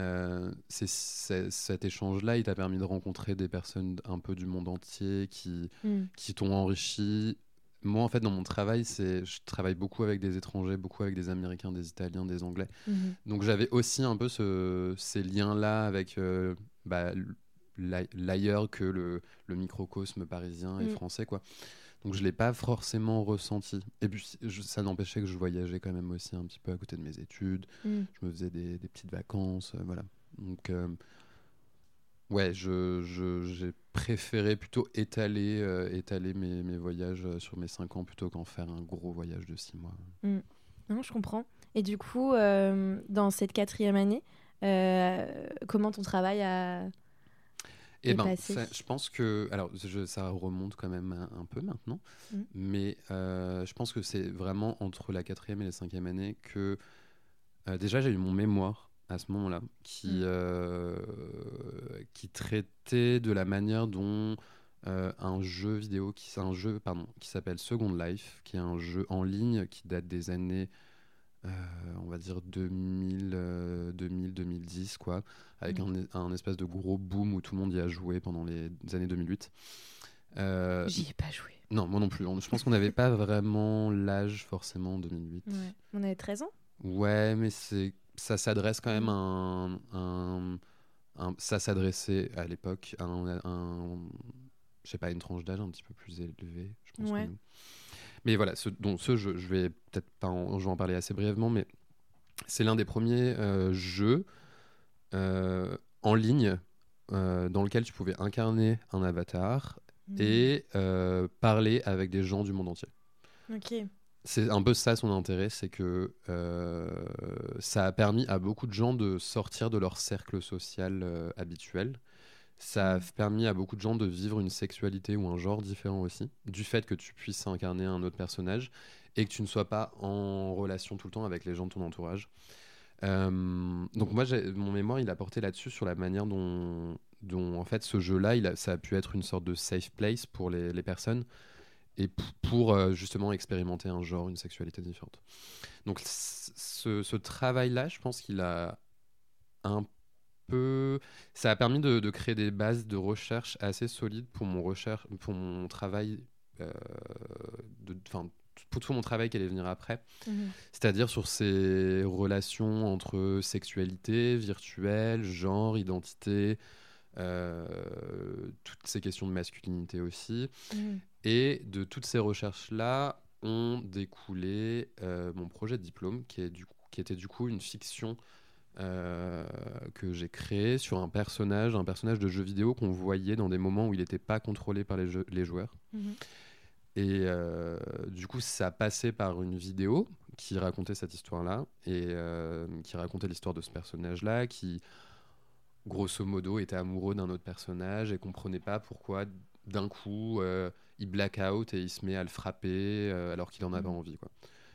euh, c'est, cet échange-là, il t'a permis de rencontrer des personnes un peu du monde entier qui, mm. qui t'ont enrichi. Moi, en fait, dans mon travail, c'est, je travaille beaucoup avec des étrangers, beaucoup avec des Américains, des Italiens, des Anglais. Mm-hmm. Donc, j'avais aussi un peu ce, ces liens-là avec euh, bah, l'ailleurs que le, le, microcosme parisien et mm. français, quoi. Donc je l'ai pas forcément ressenti. Et puis ça n'empêchait que je voyageais quand même aussi un petit peu à côté de mes études. Mm. Je me faisais des, des petites vacances, euh, voilà. Donc euh, ouais, je, j'ai préféré plutôt étaler, euh, étaler mes, mes, voyages sur mes 5 ans plutôt qu'en faire un gros voyage de 6 mois. Mm. Non, je comprends. Et du coup, dans cette quatrième année, comment ton travail a eh ben, je pense que, alors, ça remonte quand même un, peu maintenant, mm. mais euh, je pense que c'est vraiment entre la quatrième et la cinquième année que euh, déjà j'ai eu mon mémoire à ce moment-là qui mm. euh, qui traitait de la manière dont un jeu vidéo qui un jeu pardon qui s'appelle Second Life, qui est un jeu en ligne qui date des années euh, on va dire 2000, 2000, 2010, quoi, avec mm. un, espèce de gros boom où tout le monde y a joué pendant les années 2008. Euh, J'y ai pas joué. Non, moi non plus. Je pense qu'on n'avait pas vraiment l'âge forcément en 2008. On avait 13 ans? Ouais, mais c'est ça s'adresse quand même à un, ça s'adressait à l'époque à un, je sais pas une tranche d'âge un petit peu plus élevée, je pense. Que nous. Mais voilà, ce, donc ce je, je vais peut-être pas en, je vais en parler assez brièvement, mais c'est l'un des premiers euh, jeux euh, en ligne euh, dans lequel tu pouvais incarner un avatar mmh. et parler avec des gens du monde entier. Ok. C'est un peu ça son intérêt, c'est que ça a permis à beaucoup de gens de sortir de leur cercle social habituel ça a mm. permis à beaucoup de gens de vivre une sexualité ou un genre différent aussi, du fait que tu puisses incarner un autre personnage et que tu ne sois pas en relation tout le temps avec les gens de ton entourage. Euh, donc moi, mon mémoire, il a porté là-dessus sur la manière dont, dont en fait ce jeu-là, ça a pu être une sorte de safe place pour les, les personnes et pour euh, justement expérimenter un genre, une sexualité différente. Donc ce, ce travail-là, je pense qu'il a un peu. Ça a permis de, créer des bases de recherche assez solides pour mon, recherche, pour mon travail. Euh, enfin, pour tout mon travail qui allait venir après. Mhm. C'est-à-dire sur ces relations entre sexualité, virtuelle, genre, identité, euh, toutes ces questions de masculinité aussi. Mhm. Et de toutes ces recherches-là ont découlé euh, mon projet de diplôme, qui, est du qui était du coup une fiction euh, que j'ai créé sur un personnage, un personnage de jeu vidéo qu'on voyait dans des moments où il n'était pas contrôlé par les, les joueurs. Mhm. Et euh, du coup, ça passait par une vidéo qui racontait cette histoire-là et qui racontait l'histoire de ce personnage-là qui, grosso modo, était amoureux d'un autre personnage et comprenait pas pourquoi d'un coup il black out et il se met à le frapper alors qu'il en avait mhm. envie. Quoi.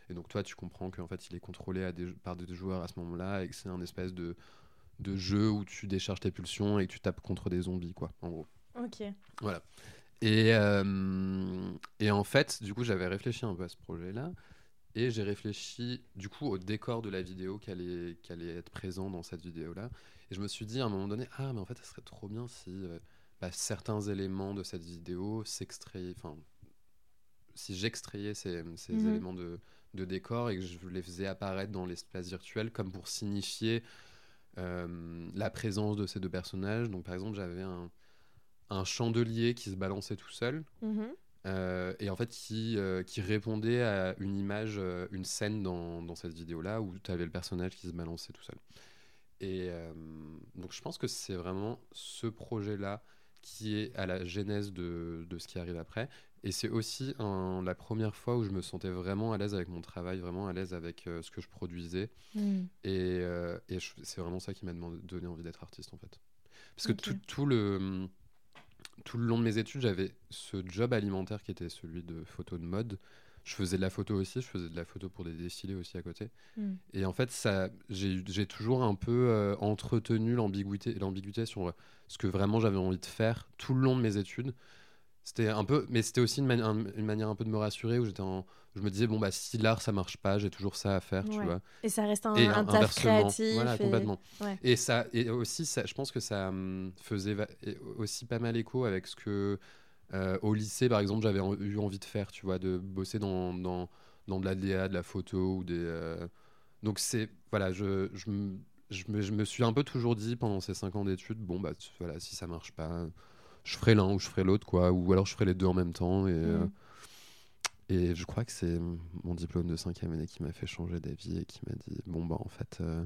Et donc toi, tu comprends qu'en fait, il est contrôlé à des, par des joueurs à ce moment-là et que c'est un espèce de, de jeu où tu décharges tes pulsions et que tu tapes contre des zombies, quoi, en gros. Ok. Voilà. Et, euh, et en fait, du coup, j'avais réfléchi un peu à ce projet-là. Et j'ai réfléchi du coup au décor de la vidéo qui allait, qui allait être présent dans cette vidéo-là. Et je me suis dit à un moment donné, ah mais en fait ça serait trop bien si euh, bah, certains éléments de cette vidéo s'extrayaient, enfin si j'extrayais ces, ces mhm. éléments de, de décor et que je les faisais apparaître dans l'espace virtuel comme pour signifier euh, la présence de ces deux personnages. Donc par exemple, j'avais un, un, chandelier qui se balançait tout seul. Mhm. Euh, et en fait qui, euh, qui répondait à une image, une scène dans, dans cette vidéo-là où tu avais le personnage qui se balançait tout seul. Et donc je pense que c'est vraiment ce projet-là qui est à la genèse de, de, ce qui arrive après. Et c'est aussi la première fois où je me sentais vraiment à l'aise avec mon travail, vraiment à l'aise avec euh, ce que je produisais. Mm. Et, euh, et c'est vraiment ça qui m'a donné envie d'être artiste en fait. Parce que tout, tout, le, tout le long de mes études, j'avais ce job alimentaire qui était celui de photo de mode. Je faisais de la photo aussi, je faisais de la photo pour des défilés aussi à côté. Hmm. Et en fait, ça, j'ai toujours un peu euh, entretenu l'ambiguïté sur ce que vraiment j'avais envie de faire tout le long de mes études. C'était un peu, mais c'était aussi une, une, manière un peu de me rassurer où j'étais en, je me disais bon bah si l'art ça marche pas, j'ai toujours ça à faire, tu vois. Et ça reste un, un taf créatif. Voilà, complètement. Et ça, et aussi ça, je pense que ça hum, faisait aussi pas mal écho avec ce que euh, au lycée par exemple j'avais eu envie de faire, tu vois, de bosser dans dans, dans de la DA, de la photo ou des. Euh, donc c'est voilà, je, je, je, me, je me suis un peu toujours dit pendant ces cinq ans d'études bon bah voilà si ça marche pas je ferai l'un ou je ferai l'autre, quoi. Ou alors je ferai les deux en même temps. Et, euh, mm. et je crois que c'est mon diplôme de cinquième année qui m'a fait changer d'avis et qui m'a dit bon, bah en fait, euh,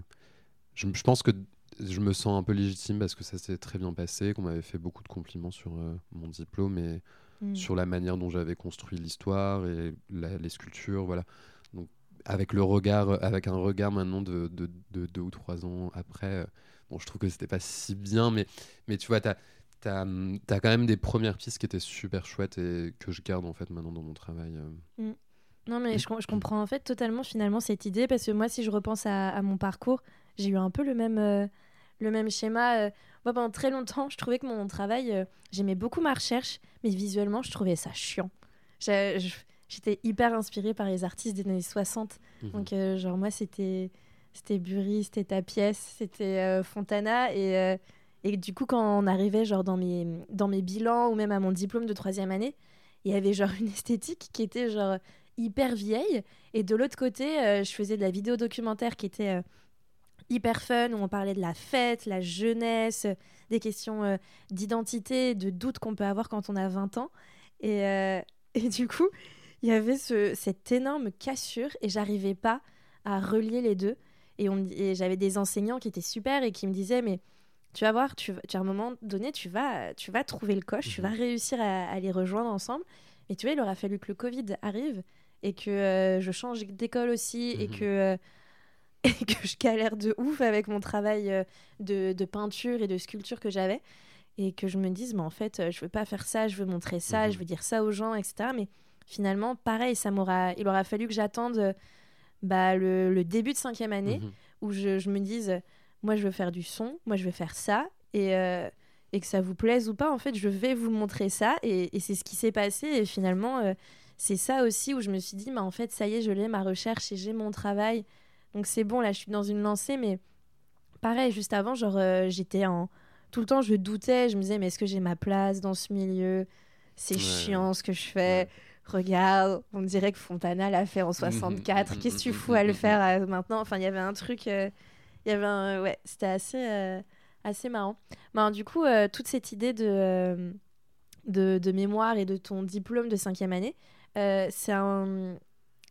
je, je, pense que je me sens un peu légitime parce que ça s'est très bien passé, qu'on m'avait fait beaucoup de compliments sur euh, mon diplôme et mm. sur la manière dont j'avais construit l'histoire et les sculptures, voilà. Donc avec le regard, avec un regard maintenant de, de, de deux ou trois ans après, bon, je trouve que c'était pas si bien, mais, mais tu vois, tu as t'as as quand même des premières pistes qui étaient super chouettes et que je garde en fait maintenant dans mon travail. Euh. Mm. Non, mais je, je, comprends en fait totalement finalement cette idée parce que moi, si je repense à, mon parcours, j'ai eu un peu le même, euh, le même schéma. Euh. Moi, pendant très longtemps, je trouvais que mon travail, j'aimais beaucoup ma recherche, mais visuellement, je trouvais ça chiant. J'étais hyper inspirée par les artistes des années 60. Mhm. Donc, genre, moi, c'était c'était Bury, c'était ta pièce, c'était Fontana. Et et du coup, quand on arrivait genre dans mes, dans mes bilans ou même à mon diplôme de troisième année, il y avait genre une esthétique qui était genre hyper vieille. Et de l'autre côté, euh, je faisais de la vidéo documentaire qui était euh, hyper fun, où on parlait de la fête, la jeunesse, des questions euh, d'identité, de doutes qu'on peut avoir quand on a 20 ans. Et, et du coup, il y avait ce, cette énorme cassure et j'arrivais pas à relier les deux. Et, et j'avais des enseignants qui étaient super et qui me disaient, mais tu vas voir, tu, à un moment donné, tu vas, tu vas trouver le coche, tu vas mhm. réussir à, les rejoindre ensemble. Et tu vois, il aura fallu que le Covid arrive et que euh, je change d'école aussi et, mhm. que, euh, et que je galère de ouf avec mon travail euh, de, de, peinture et de sculpture que j'avais. Et que je me dise, mais en fait, je veux pas faire ça, je veux montrer ça, je mhm. veux dire ça aux gens, etc. Mais finalement, pareil, ça m'aura, il aura fallu que j'attende bah, le, le, début de cinquième année où je, je me dise moi je veux faire du son, moi je veux faire ça, et, euh, et que ça vous plaise ou pas, en fait, je vais vous montrer ça, et, et c'est ce qui s'est passé, et finalement, euh, c'est ça aussi où je me suis dit, bah, en fait, ça y est, je l'ai, ma recherche, et j'ai mon travail, donc c'est bon, là, je suis dans une lancée, mais pareil, juste avant, genre, euh, j'étais en... Tout le temps, je doutais, je me disais, mais est-ce que j'ai ma place dans ce milieu? C'est chiant ce que je fais. Regarde, on dirait que Fontana l'a fait en 64. Qu'est-ce que tu fous à le faire maintenant? Enfin, il y avait un truc il y avait un, ouais, c'était assez, euh, assez marrant. Ben, du coup, euh, toute cette idée de, euh, de, de, mémoire et de ton diplôme de cinquième année, c'est un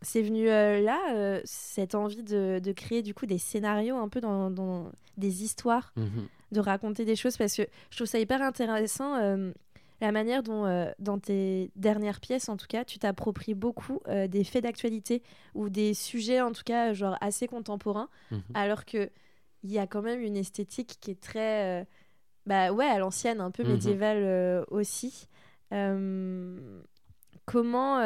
c'est venu là, cette envie de, de, créer du coup des scénarios un peu dans, dans des histoires, mhm. de raconter des choses, parce que je trouve ça hyper intéressant la manière dont, dans tes dernières pièces, en tout cas, tu t'appropries beaucoup des faits d'actualité ou des sujets, en tout cas, genre assez contemporains, mhm. alors que il y a quand même une esthétique qui est très, euh, bah ouais, à l'ancienne, un peu mhm. médiévale euh, aussi. Euh, comment,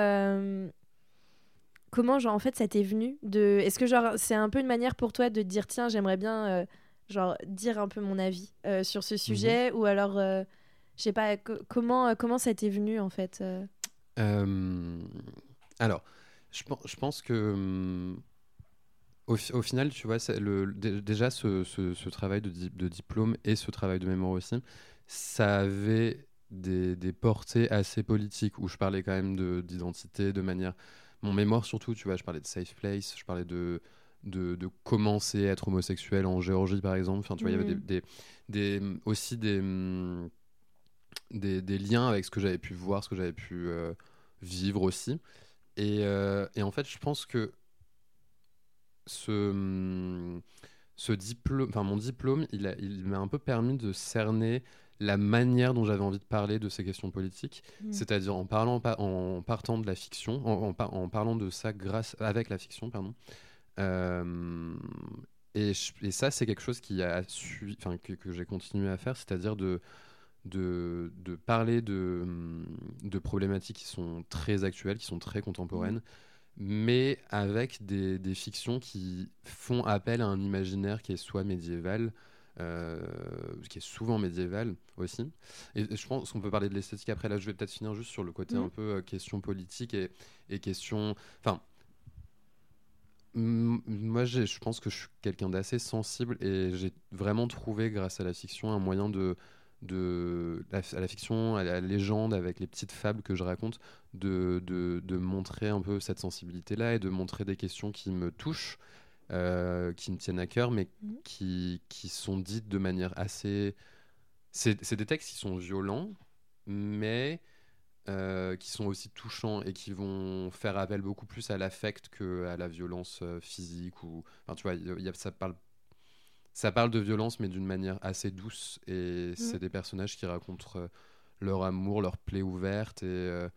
comment genre en fait ça t'est venu de, est-ce que genre c'est un peu une manière pour toi de dire tiens j'aimerais bien genre dire un peu mon avis sur ce sujet mhm. ou alors je sais pas comment comment ça t'est venu en fait. alors je, je pense que hum, au, final, tu vois, le, déjà ce, ce, travail de, de, diplôme et ce travail de mémoire aussi, ça avait des, des portées assez politiques où je parlais quand même d'identité, de, manière. Mon mémoire surtout, tu vois, je parlais de safe place, je parlais de, de, de commencer à être homosexuel en Géorgie par exemple. Enfin, tu vois, il y avait des, des, aussi des, des, des, liens avec ce que j'avais pu voir, ce que j'avais pu euh, vivre aussi. Et, euh, et, en fait, je pense que ce, ce diplôme, enfin mon diplôme, il, il m'a un peu permis de cerner la manière dont j'avais envie de parler de ces questions politiques, mmh. c'est-à-dire en parlant en partant de la fiction, en, en, parlant de ça grâce avec la fiction, pardon. Euh, et, et, ça, c'est quelque chose qui a enfin, que, que j'ai continué à faire, c'est-à-dire de, de, de, parler de, de problématiques qui sont très actuelles, qui sont très contemporaines, mais avec des, des, fictions qui font appel à un imaginaire qui est soit médiéval, qui est souvent médiéval aussi. Et je pense qu'on peut parler de l'esthétique après. Là, je vais peut-être finir juste sur le côté un peu euh, question politique et, et question. Enfin, moi, je pense que je suis quelqu'un d'assez sensible et j'ai vraiment trouvé, grâce à la fiction, un moyen de, de à la fiction, à la légende, avec les petites fables que je raconte, de, de, de montrer un peu cette sensibilité-là et de montrer des questions qui me touchent, euh, qui me tiennent à cœur, mais mmh. qui, qui sont dites de manière assez... C'est des textes qui sont violents, mais euh, qui sont aussi touchants et qui vont faire appel beaucoup plus à l'affect qu'à la violence euh, physique ou enfin tu vois y a, ça parle ça parle de violence mais d'une manière assez douce et c'est mm. des personnages qui racontent leur amour leur plaie ouverte et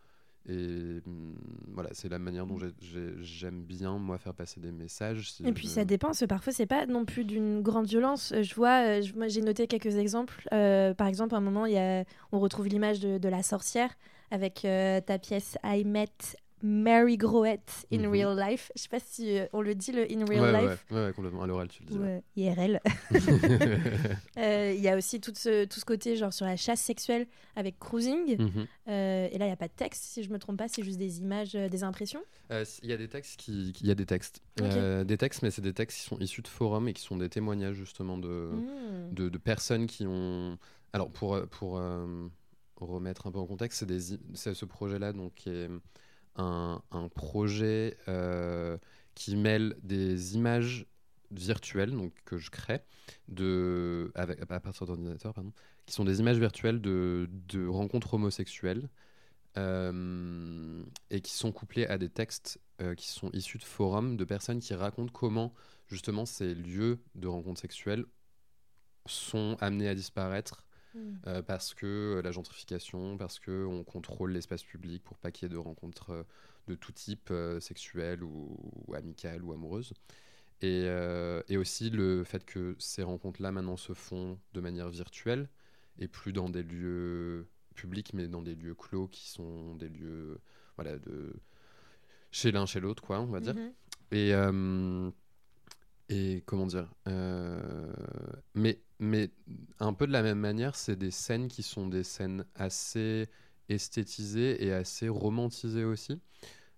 et mm, voilà, c'est la manière dont mm. j'aime bien, moi, faire passer des messages. et puis ça dépend, parce que parfois, c'est pas non plus d'une grande violence. Je vois, moi, j'ai noté quelques exemples. par exemple, à un moment, y a, on retrouve l'image de, de, la sorcière avec euh, ta pièce I Met Mary Groet in mhm. Real Life. Je sais pas si euh, on le dit le in real life. Ouais, ouais, complètement. À l'oral, tu le dis. Ouais, IRL. Euh, il y a aussi tout ce, tout ce côté genre sur la chasse sexuelle avec cruising. Mhm. et là, il n'y a pas de texte, si je me trompe pas, c'est juste des images, des impressions? Il y a des textes qui, il y a des textes, des textes, mais c'est des textes qui sont issus de forums et qui sont des témoignages justement de, hmm. de, de, personnes qui ont. Alors pour pour remettre un peu en contexte, c'est ce projet-là donc qui est un, projet euh, qui mêle des images virtuelles donc que je crée de avec à partir d'ordinateur pardon qui sont des images virtuelles de, de rencontres homosexuelles euh, et qui sont couplées à des textes euh, qui sont issus de forums de personnes qui racontent comment justement ces lieux de rencontres sexuelles sont amenés à disparaître Mm. Euh, parce que euh, la gentrification, parce qu'on contrôle l'espace public pour pas qu'il y ait de rencontres euh, de tout type, sexuelles ou, amicales ou amoureuses. Et, et, aussi le fait que ces rencontres-là maintenant se font de manière virtuelle et plus dans des lieux publics, mais dans des lieux clos qui sont des lieux voilà, de chez l'un, chez l'autre, quoi, on va dire. Mm-hmm. Et, et comment dire Mais mais un peu de la même manière, c'est des scènes qui sont des scènes assez esthétisées et assez romantisées aussi.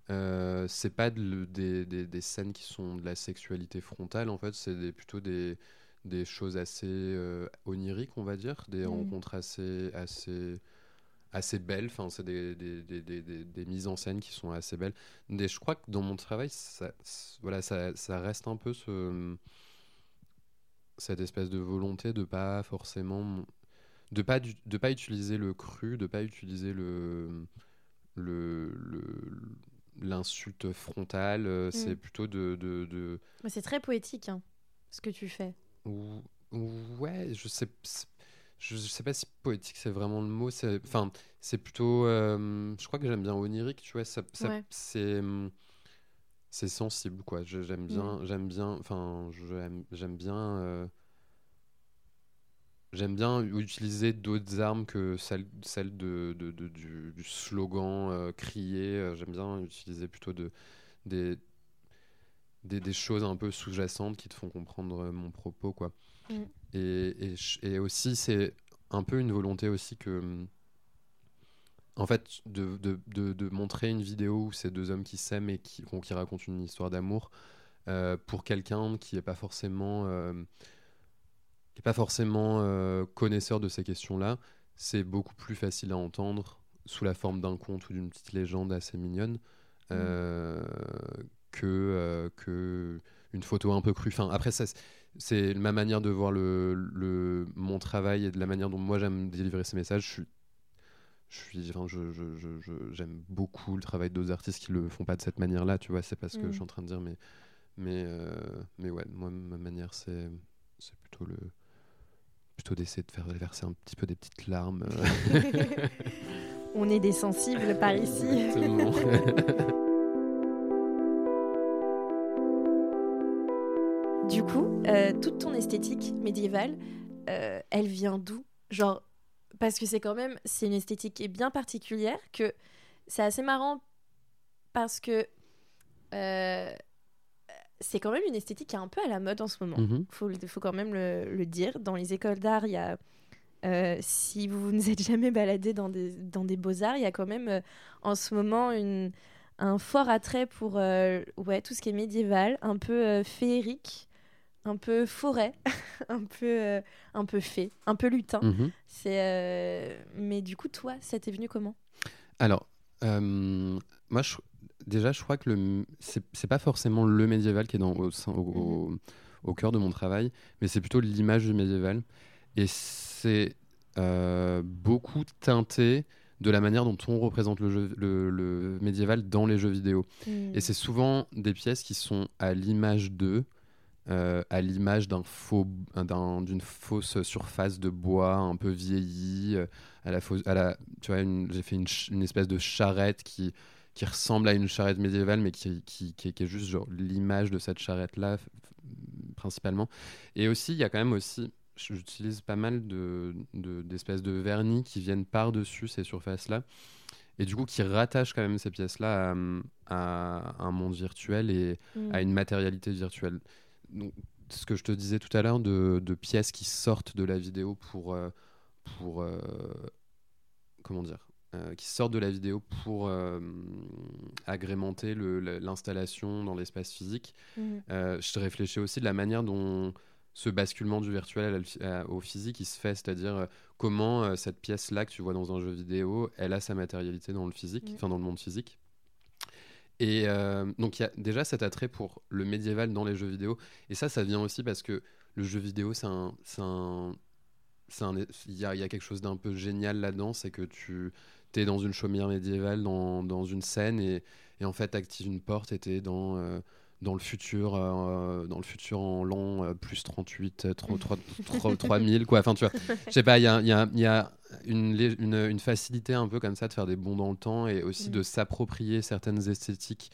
Euh, c'est pas des, des, scènes qui sont de la sexualité frontale, en fait, c'est plutôt des, des choses assez euh, oniriques, on va dire, des rencontres assez, assez, assez belles. Enfin, c'est des, des, mises en scène qui sont assez belles. Mais je crois que dans mon travail, ça, voilà, ça, ça reste un peu ce cette espèce de volonté de pas forcément de pas de pas utiliser le cru de pas utiliser le le l'insulte frontale euh, c'est mm. plutôt de, de, de... c'est très poétique hein, ce que tu fais ouais je sais je, sais pas si poétique c'est vraiment le mot c'est enfin c'est plutôt euh, je crois que j'aime bien onirique tu vois ça, c'est c'est sensible quoi j'aime bien mm. j'aime bien enfin j'aime bien euh, j'aime bien utiliser d'autres armes que celles, celles de, de, du, slogan euh, crié euh, j'aime bien utiliser plutôt de des, des, des choses un peu sous-jacentes qui te font comprendre mon propos quoi mm. et, et, et, aussi c'est un peu une volonté aussi que en fait, de, de, de, montrer une vidéo où c'est deux hommes qui s'aiment et qui, qui racontent une histoire d'amour euh, pour quelqu'un qui n'est pas forcément, euh, qui est pas forcément euh, connaisseur de ces questions-là, c'est beaucoup plus facile à entendre sous la forme d'un conte ou d'une petite légende assez mignonne mmh. que, que une photo un peu crue. Enfin, après, c'est ma manière de voir le, le, mon travail et de la manière dont moi j'aime délivrer ces messages. Je suis je suis enfin, je, je, j'aime beaucoup le travail d'autres artistes qui le font pas de cette manière là tu vois c'est pas ce que je suis mm. en train de dire mais mais euh, mais ouais moi ma manière c'est c'est plutôt le plutôt d'essayer de faire verser un petit peu des petites larmes. On est des sensibles par ici. Du du coup, euh, toute ton esthétique médiévale, euh, elle vient d'où? Genre, parce que c'est quand même, c'est une esthétique qui est bien particulière, que c'est assez marrant parce que euh, c'est quand même une esthétique qui est un peu à la mode en ce moment. Il Mhm. faut, faut quand même le, le dire. Dans les écoles d'art, il y a. euh, si vous ne êtes jamais baladé dans des, dans des beaux-arts, il y a quand même euh, en ce moment une, un fort attrait pour euh, ouais, tout ce qui est médiéval, un peu féerique, un peu forêt, un peu, euh, un peu fée, un peu lutin. Mhm. C'est, euh, Mais du coup, toi, ça t'est venu comment? Alors, euh, moi, je- déjà, je crois que le, c'est pas forcément le médiéval qui est dans, au, sein- au, au- au cœur de mon travail, mais c'est plutôt l'image du médiéval. Et c'est euh, beaucoup teinté de la manière dont on représente le, jeu- le, le médiéval dans les jeux vidéo. Hmm. Et c'est souvent des pièces qui sont à l'image d'eux, euh, à l'image d'un faux, d'un- d'une fausse surface de bois un peu vieillie, euh, à la fausse, à la, tu vois, une- j'ai fait une, espèce de charrette qui qui ressemble à une charrette médiévale, mais qui, qui, qui est, qui est juste genre l'image de cette charrette-là, principalement. Et aussi, il y a quand même aussi, j'utilise pas mal de, de- d'espèces de vernis qui viennent par-dessus ces surfaces-là, et du coup qui rattachent quand même ces pièces-là à, à un monde virtuel et Hmm. à une matérialité virtuelle. Donc, ce que je te disais tout à l'heure de, de pièces qui sortent de la vidéo pour, euh, pour euh, comment dire, euh, qui sortent de la vidéo pour agrémenter le- l'installation dans l'espace physique. Euh, je réfléchis aussi de la manière dont ce basculement du virtuel au physique il se fait, c'est-à-dire comment cette pièce-là que tu vois dans un jeu vidéo, elle a sa matérialité dans le physique, enfin dans le monde physique. Et euh, donc il y a déjà cet attrait pour le médiéval dans les jeux vidéo, et ça, ça vient aussi parce que le jeu vidéo, c'est un, il y a, y a quelque chose d'un peu génial là-dedans, c'est que tu es dans une chaumière médiévale, dans, dans une scène, et, en fait, tu actives une porte et tu dans, euh, dans le futur, euh, dans le futur en euh, plus 38, euh, tro- tro- tro- 3000, quoi. Enfin, tu vois, je sais pas, il y a une, lé- une, une facilité un peu comme ça de faire des bonds dans le temps et aussi Mm. de s'approprier certaines esthétiques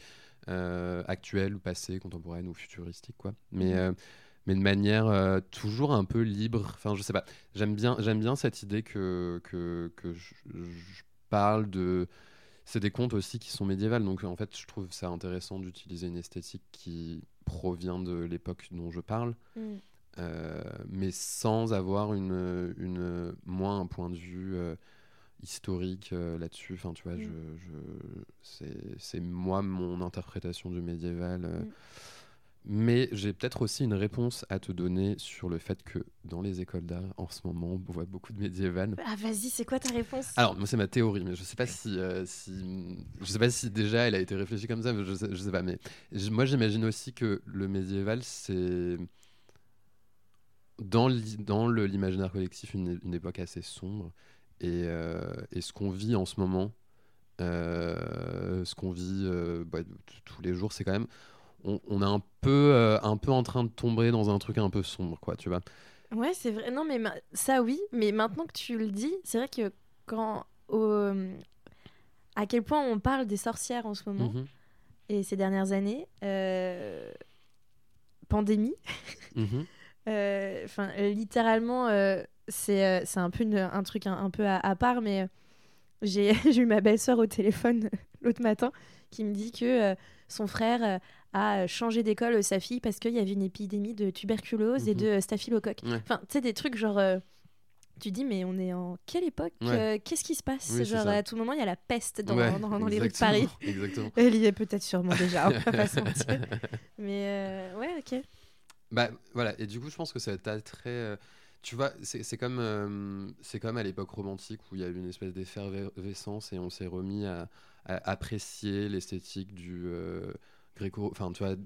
euh, actuelles ou passées, contemporaines ou futuristiques, quoi. Mais, Mhm. euh, mais de manière euh, toujours un peu libre. Enfin, je sais pas, j'aime bien, j'aime bien cette idée que, que, que je, je parle de c'est des contes aussi qui sont médiévales, donc en fait, je trouve ça intéressant d'utiliser une esthétique qui provient de l'époque dont je parle, Hmm. Euh, mais sans avoir une, une, moi, un point de vue euh, historique euh, là-dessus. Enfin, tu vois, Mm. je, je, c'est, moi, mon interprétation du médiéval. euh, Mm. Mais j'ai peut-être aussi une réponse à te donner sur le fait que dans les écoles d'art, en ce moment, on voit beaucoup de médiéval. Ah, vas-y, c'est quoi ta réponse? Alors, moi, c'est ma théorie, mais je sais pas si, euh, si, je sais pas si déjà elle a été réfléchie comme ça, mais je sais, je sais pas. Mais moi, j'imagine aussi que le médiéval, c'est dans l'imaginaire collectif une, une époque assez sombre, et, euh, et ce qu'on vit en ce moment, euh, ce qu'on vit euh, bah, tous les jours, c'est quand même, on, on est un peu, un peu en train de tomber dans un truc un peu sombre, quoi, tu vois. Ouais, c'est vrai. Non, mais ma- ça, oui. Mais maintenant que tu le dis, c'est vrai que quand. au- À quel point on parle des sorcières en ce moment Mhm, et ces dernières années. Pandémie. mhm. Euh, Enfin, euh, littéralement, euh, c'est euh, c'est un peu une- un truc un, un peu à, à part, mais euh, j'ai eu ma belle-sœur au téléphone l'autre matin qui me dit que euh, son frère euh, a changé d'école euh, sa fille parce qu'il y avait une épidémie de tuberculose et Mhm. de euh, staphylocoque. Ouais. Enfin, tu sais, des trucs genre. euh, tu dis, mais on est en quelle époque Ouais. euh, Qu'est-ce qui se passe? Oui, Genre, à tout moment, il y a la peste dans, Ouais, dans- dans les rues de Paris. exactement, Exactement. Elle y est peut-être sûrement déjà, on va pas se mentir. Mais euh, ouais, ok. Bah voilà, et du coup, je pense que cet attrait. euh, tu vois, c'est c'est comme, euh, c'est comme à l'époque romantique où il y a eu une espèce d'effervescence et on s'est remis à, à apprécier l'esthétique du euh, gréco. Enfin, tu vois,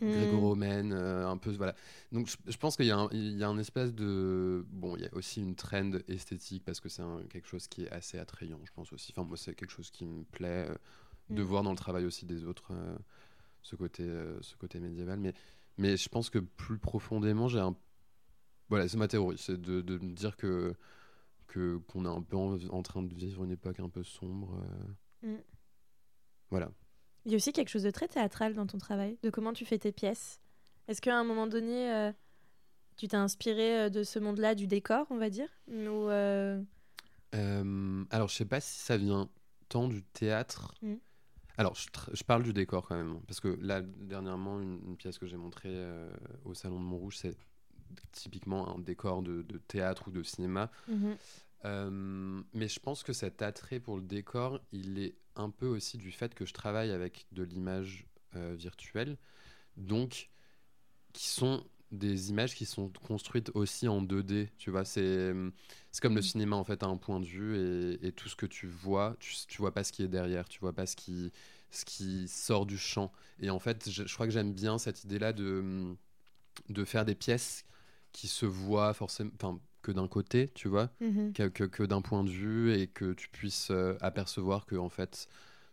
Mm. gréco-romaine, euh, un peu. Voilà. Donc, je, je pense qu'il y, a un- il y a un espèce de. Bon, il y a aussi une trend esthétique parce que c'est quelque chose qui est assez attrayant, je pense aussi. Enfin, moi, c'est quelque chose qui me plaît euh, de Mm. voir dans le travail aussi des autres, ce, côté, ce côté médiéval. Mais, mais je pense que plus profondément, j'ai un. Voilà, c'est ma théorie, c'est de, de me dire que que- qu'on est un peu en, en train de vivre une époque un peu sombre. euh. Mm. Voilà. Il y a aussi quelque chose de très théâtral dans ton travail, de comment tu fais tes pièces. Est-ce qu'à un moment donné, tu t'es inspiré de ce monde-là, du décor, on va dire? Ou, Alors, je sais pas si ça vient tant du théâtre. Mmh. Alors, je, parle du décor quand même, parce que là, dernièrement, une, pièce que j'ai montrée euh, au Salon de Montrouge, c'est typiquement un décor de, théâtre ou de cinéma. Mhm. Euh, mais je pense que cet attrait pour le décor, il est un peu aussi du fait que je travaille avec de l'image euh, virtuelle, donc qui sont des images qui sont construites aussi en 2D, tu vois, c'est comme le mm. cinéma en fait à un point de vue et, et tout ce que tu vois, tu, tu vois pas ce qui est derrière, tu vois pas ce qui, ce qui sort du champ. Et en fait, je, crois que j'aime bien cette idée-là de, de faire des pièces qui se voient forcément, que d'un côté, tu vois, mm-hmm. que, que, d'un point de vue et que tu puisses euh, apercevoir que en fait,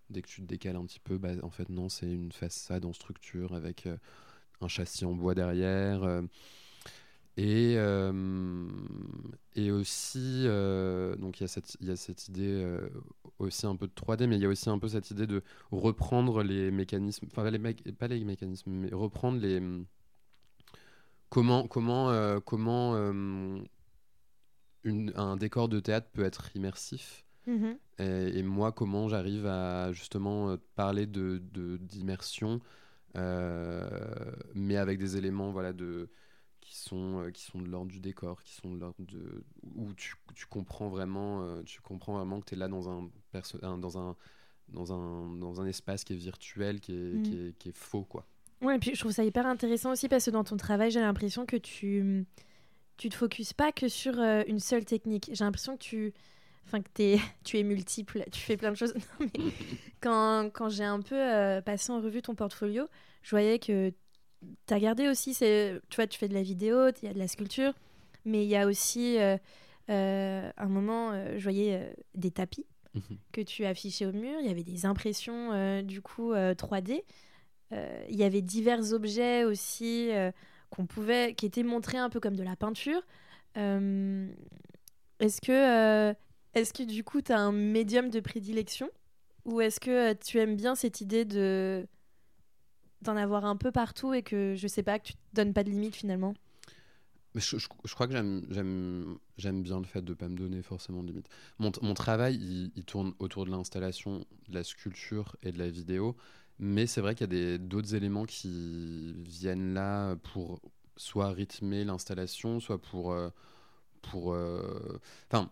dès que tu te décales un petit peu, bah, en fait non, c'est une façade en structure avec euh, un châssis en bois derrière. Euh, et, euh, et aussi, euh, donc il y, a cette, y a cette idée aussi un peu de 3D, mais il y a aussi un peu cette idée de reprendre les mécanismes, enfin les pas les mécanismes, mais reprendre les comment comment comment une, un décor de théâtre peut être immersif. Mm-hmm. Et, et, moi, comment j'arrive à justement parler de d'immersion euh, mais avec des éléments voilà, de, qui, sont, euh, qui sont de l'ordre du décor, qui sont de l'ordre de. où tu, tu, comprends vraiment, euh, tu comprends vraiment que tu es là dans un, dans, un, dans, un, dans un espace qui est virtuel, qui est, qui mm. est, qui est faux. quoi. Ouais, et puis je trouve ça hyper intéressant aussi parce que dans ton travail, j'ai l'impression que tu tu te focuses pas que sur une seule technique. J'ai l'impression que tu enfin que es, tu es multiple, tu fais plein de choses. mais quand, quand j'ai un peu euh, passé en revue ton portfolio, je voyais que tu as gardé aussi, tu vois, tu fais de la vidéo, il y a de la sculpture, mais il y a aussi, euh, euh, un moment, je voyais des tapis mhm. que tu affichais au mur, il y avait des impressions, du coup, 3D. Il y avait divers objets aussi qu'on pouvait, qui étaient montrés un peu comme de la peinture. Est-ce que est-ce que du coup, tu as un médium de prédilection? Ou est-ce que euh, tu aimes bien cette idée de d'en avoir un peu partout et que, je sais pas, que tu te donnes pas de limite finalement? Je, crois que j'aime bien le fait de ne pas me donner forcément de limite. Mon, mon travail, il, tourne autour de l'installation, de la sculpture et de la vidéo. Mais c'est vrai qu'il y a d'autres éléments qui viennent là pour soit rythmer l'installation, soit pour... Euh, pour euh, enfin,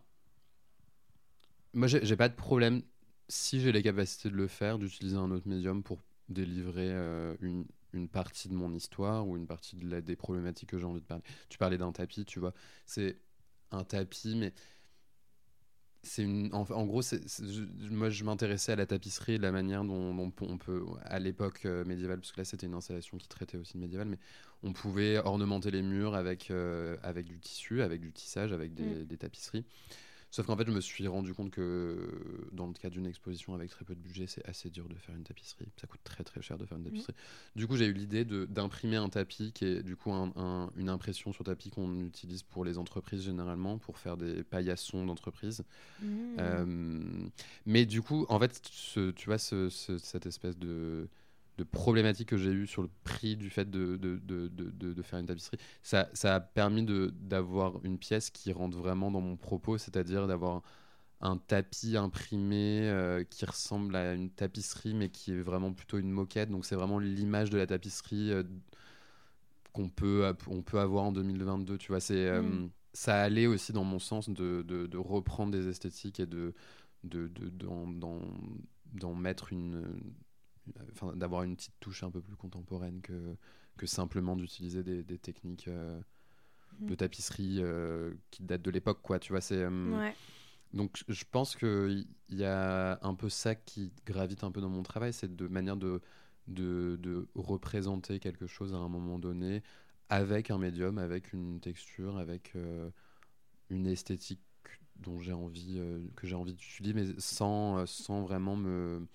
moi, j'ai pas de problème, si j'ai les capacités de le faire, d'utiliser un autre médium pour délivrer euh, une, une, partie de mon histoire ou une partie de des problématiques que j'ai envie de parler. Tu parlais d'un tapis, tu vois. C'est un tapis, mais c'est une en, gros moi je m'intéressais à la tapisserie de la manière dont, on peut à l'époque euh, médiévale parce que là c'était une installation qui traitait aussi de médiéval mais on pouvait ornementer les murs avec euh, avec du tissu avec du tissage avec des, mm. des tapisseries Sauf qu'en fait, je me suis rendu compte que dans le cas d'une exposition avec très peu de budget, c'est assez dur de faire une tapisserie. Ça coûte très très cher de faire une tapisserie. Du coup, j'ai eu l'idée d'imprimer un tapis qui est du coup une impression sur tapis qu'on utilise pour les entreprises généralement, pour faire des paillassons d'entreprise. Mmh. Euh, mais du coup, en fait, tu vois, cette espèce de de problématiques que j'ai eues sur le prix du fait de, de, de, de faire une tapisserie, ça, ça a permis d'avoir une pièce qui rentre vraiment dans mon propos, c'est-à-dire d'avoir un tapis imprimé euh, qui ressemble à une tapisserie, mais qui est vraiment plutôt une moquette. Donc c'est vraiment l'image de la tapisserie euh, qu'on peut, on peut avoir en 2022. Tu vois, c'est, euh, mm. ça allait aussi dans mon sens de, de, reprendre des esthétiques et de, de, d'en mettre une d'avoir une petite touche un peu plus contemporaine que, que simplement d'utiliser des, des, techniques euh, mhm. de tapisserie euh, qui datent de l'époque, quoi. Tu vois, c'est. Euh, donc, je pense qu'il y a un peu ça qui gravite un peu dans mon travail, c'est de manière de, de, de, représenter quelque chose à un moment donné avec un médium, avec une texture, avec une esthétique dont j'ai envie, que j'ai envie d'utiliser, mais sans, sans vraiment me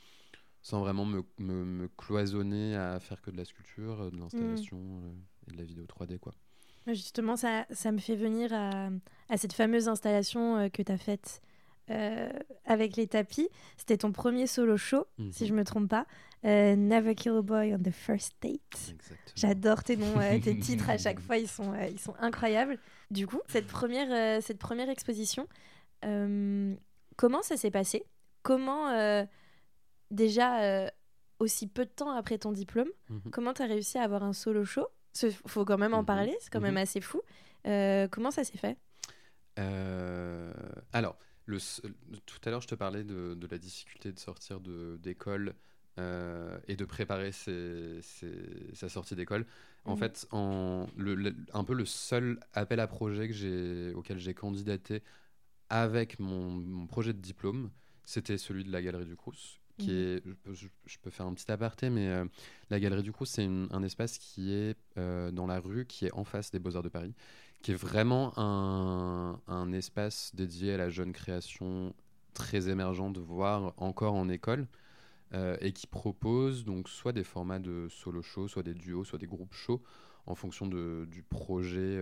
sans vraiment me, me, cloisonner à faire que de la sculpture, euh, de l'installation mm. euh, et de la vidéo 3D. Quoi. Justement, ça, ça me fait venir à, à cette fameuse installation euh, que tu as faite avec les tapis. C'était ton premier solo show, si je me trompe pas. Never Kill a Boy on the First Date. J'adore tes noms, tes titres à chaque fois, ils sont, ils sont incroyables. Du coup, cette première, cette première exposition, comment ça s'est passé? Comment, déjà, aussi peu de temps après ton diplôme, mhm. comment tu as réussi à avoir un solo show? Il faut quand même en mhm. parler, c'est quand même mhm. assez fou. Euh, comment ça s'est fait? Euh, Alors, le, tout à l'heure, je te parlais de, la difficulté de sortir d'école euh, et de préparer sa sortie d'école. En fait, en, le, un peu le seul appel à projet que auquel j'ai candidaté avec mon, mon, projet de diplôme, c'était celui de la Galerie du Crous, qui est, je, peux faire un petit aparté, mais euh, la Galerie du Crous, c'est un espace qui est euh, dans la rue, qui est en face des Beaux-Arts de Paris, qui est vraiment un, un, espace dédié à la jeune création très émergente, voire encore en école, euh, et qui propose donc soit des formats de solo show, soit des duos, soit des groupes show, en fonction de, du projet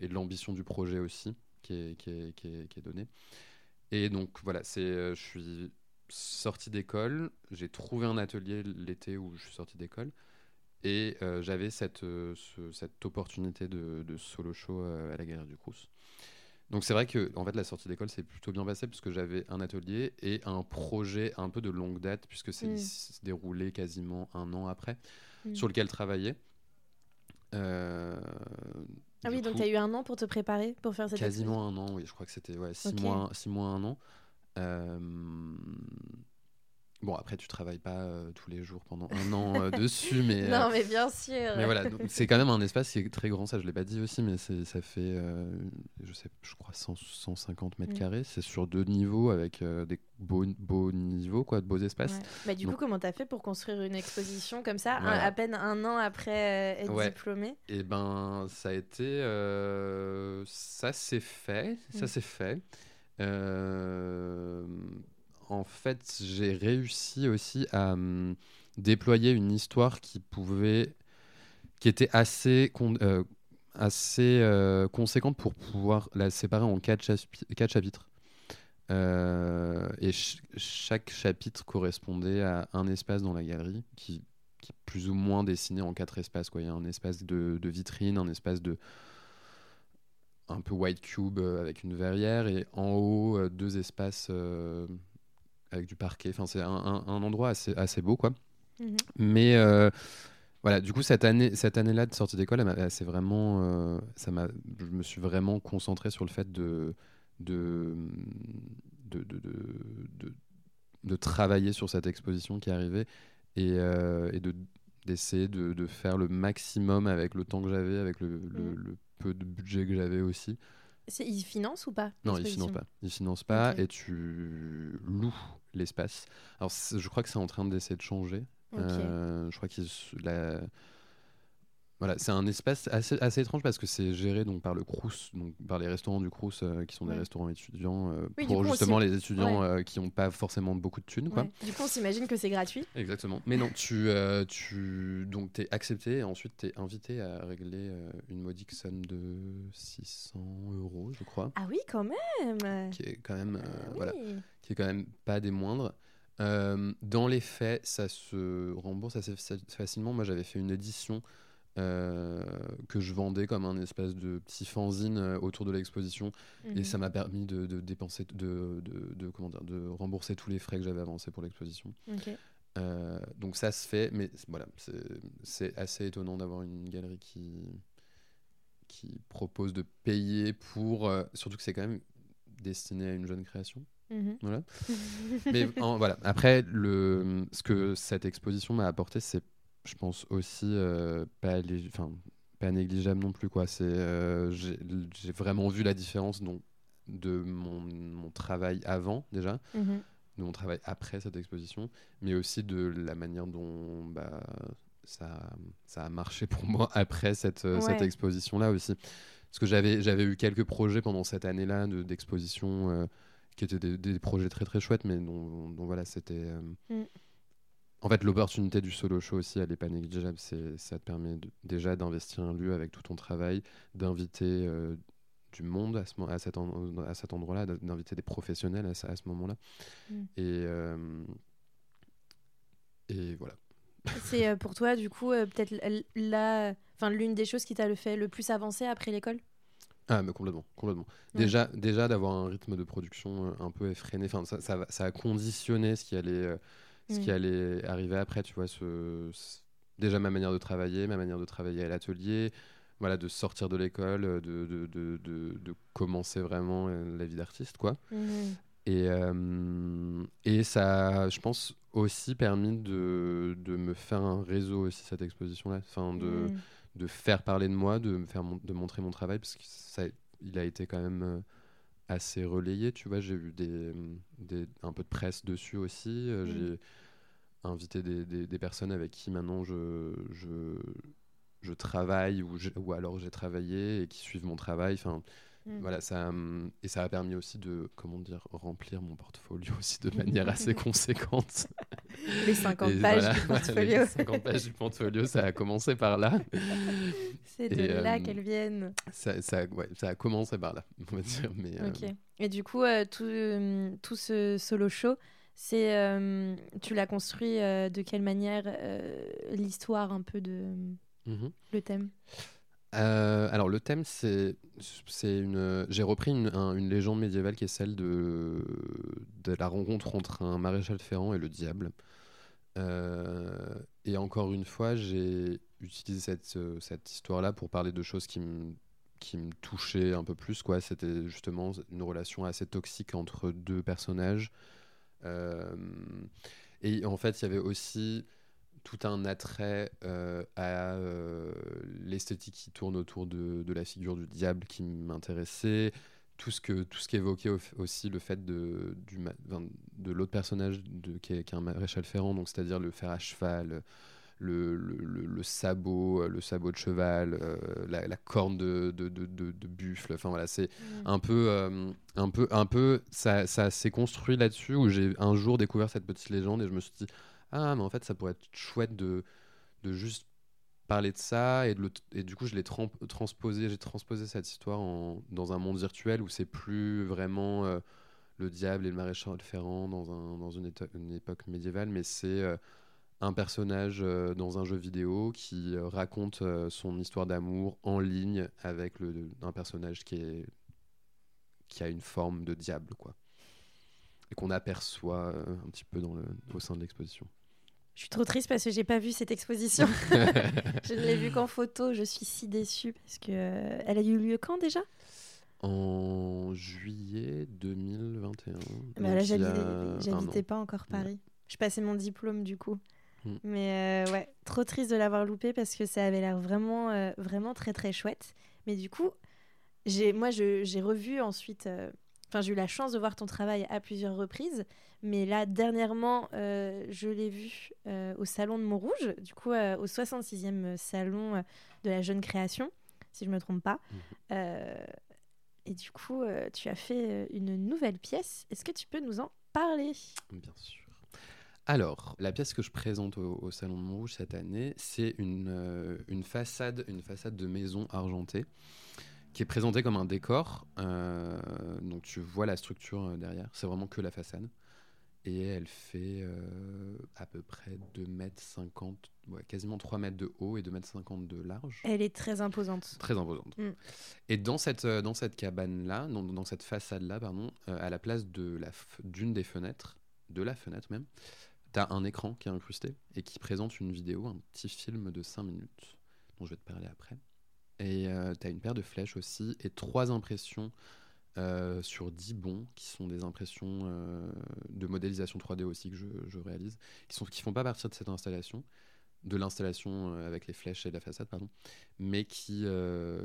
et de l'ambition du projet aussi, qui est, qui est, qui est, qui est donné. Et donc voilà, c'est, je suis sorti d'école, j'ai trouvé un atelier l'été où je suis sorti d'école. Et euh, j'avais cette, euh, cette opportunité de, solo show euh, à la Galerie du Crous. Donc c'est vrai que en fait la sortie d'école s'est plutôt bien passée parce que j'avais un atelier et un projet un peu de longue date puisque c'est mm. déroulé quasiment un an après mm. sur lequel travailler. ah oui, donc tu as eu un an pour te préparer pour faire cette Quasiment un an, oui, je crois que c'était ouais, six, mois, six mois, un an. Euh, bon, après, tu travailles pas euh, tous les jours pendant un an euh, dessus, mais. non, mais bien sûr. Mais voilà, c'est quand même un espace qui est très grand, ça je l'ai pas dit aussi, mais ça fait, je sais, je crois 150 mètres mm. carrés. C'est sur deux niveaux avec des beaux, beaux niveaux, quoi, de beaux espaces. Bah, du coup, comment tu as fait pour construire une exposition comme ça, à peine un an après être diplômé Et eh ben, ça a été, ça s'est fait, ça mm. s'est fait. Euh, en fait, j'ai réussi aussi à hum, déployer une histoire qui pouvait, qui était assez, euh, assez euh, conséquente pour pouvoir la séparer en quatre, chapitres. et chaque chapitre correspondait à un espace dans la galerie qui, est plus ou moins dessiné en quatre espaces. Il y a un espace de, de vitrine, un espace de, un peu white cube euh, avec une verrière et en haut euh, deux espaces euh, avec du parquet. Enfin, c'est un, endroit assez, assez beau, quoi. Mhm. Mais voilà, du coup, cette année, cette année-là de sortie d'école, c'est vraiment, ça m'a, je me suis vraiment concentré sur le fait de, de, de, de, de, travailler sur cette exposition qui arrivait et, et de d'essayer de, faire le maximum avec le temps que j'avais, avec le, le, mhm peu de budget que j'avais aussi. Ils financent ou pas Non, ils financent pas. Ils financent pas et tu loues l'espace. Alors, je crois que c'est en train d'essayer de changer. Euh, je crois qu'ils la voilà, c'est un espace assez, assez, étrange parce que c'est géré donc par le Crous, donc par les restaurants du Crous euh, qui sont des restaurants étudiants euh, pour justement les étudiants euh, qui n'ont pas forcément beaucoup de thunes. Quoi. Du coup, on s'imagine que c'est gratuit. Exactement. Mais non, tu, tu donc es accepté et ensuite tu es invité à régler une modique somme de 600 euros, je crois. Ah oui, quand même. Qui est quand même ah voilà, qui est quand même pas des moindres. dans les faits, ça se rembourse assez facilement. Moi, j'avais fait une édition euh, que je vendais comme un espèce de petit fanzine euh, autour de l'exposition et mhm. ça m'a permis de, dépenser de, de, comment dire, de rembourser tous les frais que j'avais avancés pour l'exposition euh, donc ça se fait mais voilà c'est assez étonnant d'avoir une galerie qui qui propose de payer pour surtout que c'est quand même destiné à une jeune création mhm. Voilà. Mais voilà. Après, le, ce que cette exposition m'a apporté, c'est je pense aussi euh, pas, pas négligeable non plus. Quoi. C'est, euh, j'ai, vraiment vu la différence donc, de mon, mon travail avant déjà, mhm. de mon travail après cette exposition, mais aussi de la manière dont bah, ça, ça a marché pour moi après cette, euh, cette exposition-là aussi. Parce que j'avais, j'avais eu quelques projets pendant cette année-là de, d'exposition qui étaient des, projets très très chouettes, mais dont, voilà, c'était. Mm. En fait, l'opportunité du solo show aussi, elle n'est pas négligeable. Ça te permet déjà d'investir un lieu avec tout ton travail, d'inviter euh, du monde à, ce, à, cet, à cet endroit-là, d'inviter des professionnels à, à ce moment-là. Mm. Et, et voilà. C'est pour toi, du coup, peut-être la, enfin, l'une des choses qui t'a le fait le plus avancer après l'école? Ah, mais complètement, complètement. Déjà, déjà d'avoir un rythme de production un peu effréné, enfin, ça, ça, ça, a conditionné ce qui allait, ce qui mm. allait arriver après, tu vois, ce, déjà ma manière de travailler, ma manière de travailler à l'atelier, voilà, de sortir de l'école, de, de, de, de, commencer vraiment euh, la vie d'artiste, quoi. Mhm. Et, euh, et ça a, je pense, aussi permis de, de me faire un réseau aussi, cette exposition-là. Enfin, de, mhm. de faire parler de moi, de, me faire de montrer mon travail, parce que ça, il a été quand même euh, assez relayé, tu vois. J'ai eu des, des, un peu de presse dessus aussi. Mhm. J'ai invité des, des, des, personnes avec qui maintenant je, je, je travaille ou, ou alors j'ai travaillé et qui suivent mon travail. Enfin, mm. voilà, ça, hum, et ça a permis aussi de, comment dire, remplir mon portfolio aussi de manière assez conséquente. Les 50 pages du portfolio. Les 50 pages du portfolio, ça a commencé par là. C'est de là hum, qu'elles viennent. Ça, ça, ouais, ça a commencé par là, on va dire. Mais. Euh, et du coup, euh, tout, hum, tout ce solo show, c'est, tu l'as construit euh, de quelle manière l'histoire un peu de Mhm. Le thème? Euh, alors le thème c'est une j'ai repris une, une, légende médiévale qui est celle de de la rencontre entre un maréchal ferrant et le diable. Euh, et encore une fois j'ai utilisé cette, cette histoire là pour parler de choses qui me qui me touchaient un peu plus quoi. C'était justement une relation assez toxique entre deux personnages. Euh, et en fait il y avait aussi tout un attrait euh, à euh, l'esthétique qui tourne autour de, de, la figure du diable qui m'intéressait. Tout ce, que, tout ce qui évoquait aussi le fait de, du, de l'autre personnage de, qui, est, un maréchal ferrant, donc c'est-à-dire le fer à cheval, le, le, le, sabot, le sabot de cheval, euh, la, la, corne de, de, de, buffle. Enfin voilà, c'est mmh. un peu, un peu, un peu, ça, ça s'est construit là-dessus où j'ai un jour découvert cette petite légende et je me suis dit ah, mais en fait, ça pourrait être chouette de, de juste parler de ça et, de et du coup je l'ai transposé j'ai transposé cette histoire dans un monde virtuel où c'est plus vraiment euh, le diable et le maréchal ferrand dans, un, dans une, époque médiévale mais c'est euh, un personnage euh, dans un jeu vidéo qui raconte son histoire d'amour en ligne avec le, un personnage qui est qui a une forme de diable quoi. Et qu'on aperçoit un petit peu dans le, au sein de l'exposition je suis trop triste parce que j'ai pas vu cette exposition. je ne l'ai vue qu'en photo. Je suis si déçue parce que euh, elle a eu lieu quand déjà? En juillet 2021. Bah là, j'habitais pas encore Paris. Je passais mon diplôme du coup. Mm. Mais euh, ouais, trop triste de l'avoir loupé parce que ça avait l'air vraiment, euh, vraiment très très chouette. Mais du coup, j'ai, moi, j'ai revu ensuite. Enfin, j'ai eu la chance de voir ton travail à plusieurs reprises. Mais là, dernièrement, euh, je l'ai vu euh, au Salon de Montrouge, du coup, euh, au 66e Salon de la Jeune Création, si je ne me trompe pas. Mhm. et du coup, tu as fait une nouvelle pièce. Est-ce que tu peux nous en parler? Bien sûr. Alors, la pièce que je présente au, Salon de Montrouge cette année, c'est une, une, façade, une façade de maison argentée qui est présentée comme un décor. donc tu vois la structure derrière, c'est vraiment que la façade et elle fait euh, à peu près 2 mètres 50, quasiment 3 mètres de haut et 2 mètres 50 de large. Elle est très imposante. Très imposante. Mm. Et dans cette, euh, dans cette cabane-là, dans, dans, cette façade-là, pardon, euh, à la place de la d'une des fenêtres, de la fenêtre même, tu as un écran qui est incrusté et qui présente une vidéo, un petit film de 5 minutes, dont je vais te parler après. Et tu as une paire de flèches aussi et trois impressions euh, sur 10 bons, qui sont des impressions euh, de modélisation 3D aussi que je, réalise, qui ne qui font pas partie de cette installation, de l'installation euh, avec les flèches et la façade, pardon, mais qui,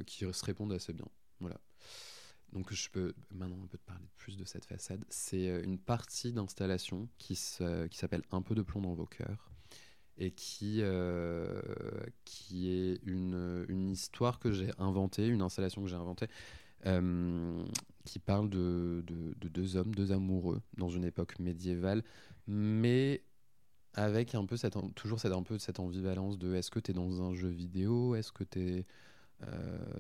qui se répondent assez bien. Voilà. Donc je peux maintenant un peu te parler plus de cette façade. C'est une partie d'installation qui s'appelle Un peu de plomb dans vos cœurs et qui, qui est une, une histoire que j'ai inventée, une installation que j'ai inventée euh, qui parle de, de, deux hommes, deux amoureux, dans une époque médiévale, mais avec un peu cette, toujours cette, un peu cette ambivalence de est-ce que tu es dans un jeu vidéo, est-ce que tu es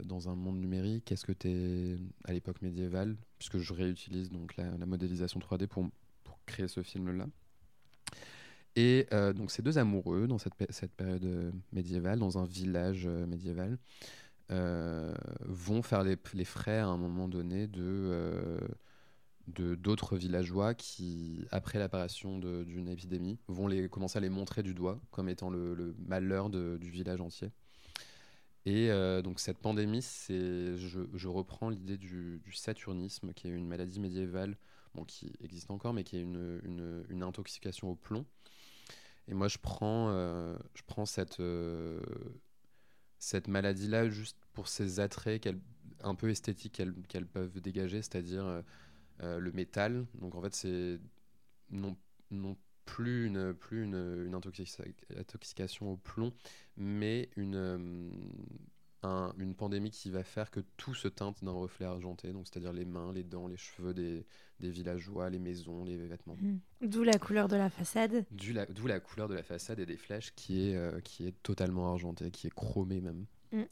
dans un monde numérique Est-ce que tu es à l'époque médiévale Puisque je réutilise donc la, modélisation 3D pour, pour créer ce film-là. Et donc ces deux amoureux dans cette, cette période médiévale, dans un village médiéval, vont faire les, les, frais à un moment donné de d'autres villageois qui, après l'apparition d'une épidémie, vont les, commencer à les montrer du doigt comme étant le, malheur du village entier. Et euh, donc cette pandémie, c'est, je, reprends l'idée du, saturnisme, qui est une maladie médiévale, bon, qui existe encore, mais qui est une, une, intoxication au plomb. Et moi, je prends, euh, je prends cette, euh, cette maladie-là juste pour ses attraits un peu esthétiques qu'elles peuvent dégager, c'est-à-dire euh, le métal. Donc en fait, c'est non, non plus une, plus une, une intoxication au plomb, mais une, euh, une pandémie qui va faire que tout se teinte d'un reflet argenté, donc c'est-à-dire les mains, les dents, les cheveux des, des villageois, les maisons, les vêtements. Mmh. D'où la couleur de la façade. D'où la, la, couleur de la façade et des flèches qui est, euh, qui est totalement argentée, qui est chromée même. Mmh.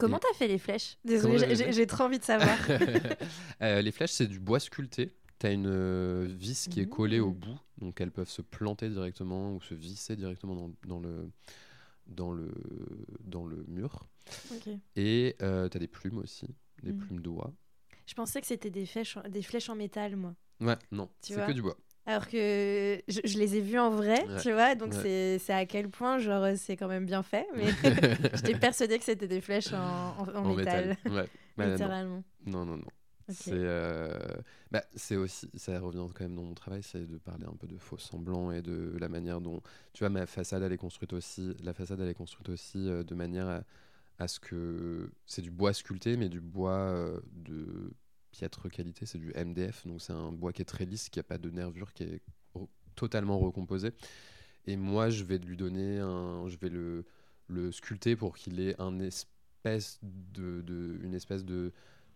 Comment t'as fait les flèches? Désolée, j'ai trop envie de savoir. Euh, les flèches, c'est du bois sculpté. T'as une euh, vis qui est collée au mmh. bout, donc elles peuvent se planter directement ou se visser directement dans, dans le, dans, le, dans le mur. Et euh, t'as des plumes aussi, des mmh. plumes d'oie. Je pensais que c'était des flèches, des flèches en métal, moi. Ouais, non, c'est que du bois. Alors que je, les ai vus en vrai, tu vois, donc c'est à quel point, genre, c'est quand même bien fait. Mais j'étais persuadée que c'était des flèches en, en, métal. Ouais. Bah, littéralement. Non, non, non. C'est euh, bah, aussi, ça revient quand même dans mon travail, c'est de parler un peu de faux semblants et de la manière dont, tu vois, ma façade elle est construite aussi, la façade elle est construite aussi euh, de manière à, ce que c'est du bois sculpté, mais du bois euh, de piètre qualité, c'est du MDF, donc c'est un bois qui est très lisse, qui n'a pas de nervure, qui est totalement recomposé. Et moi, je vais lui donner un, je vais le, sculpter pour qu'il ait une espèce de,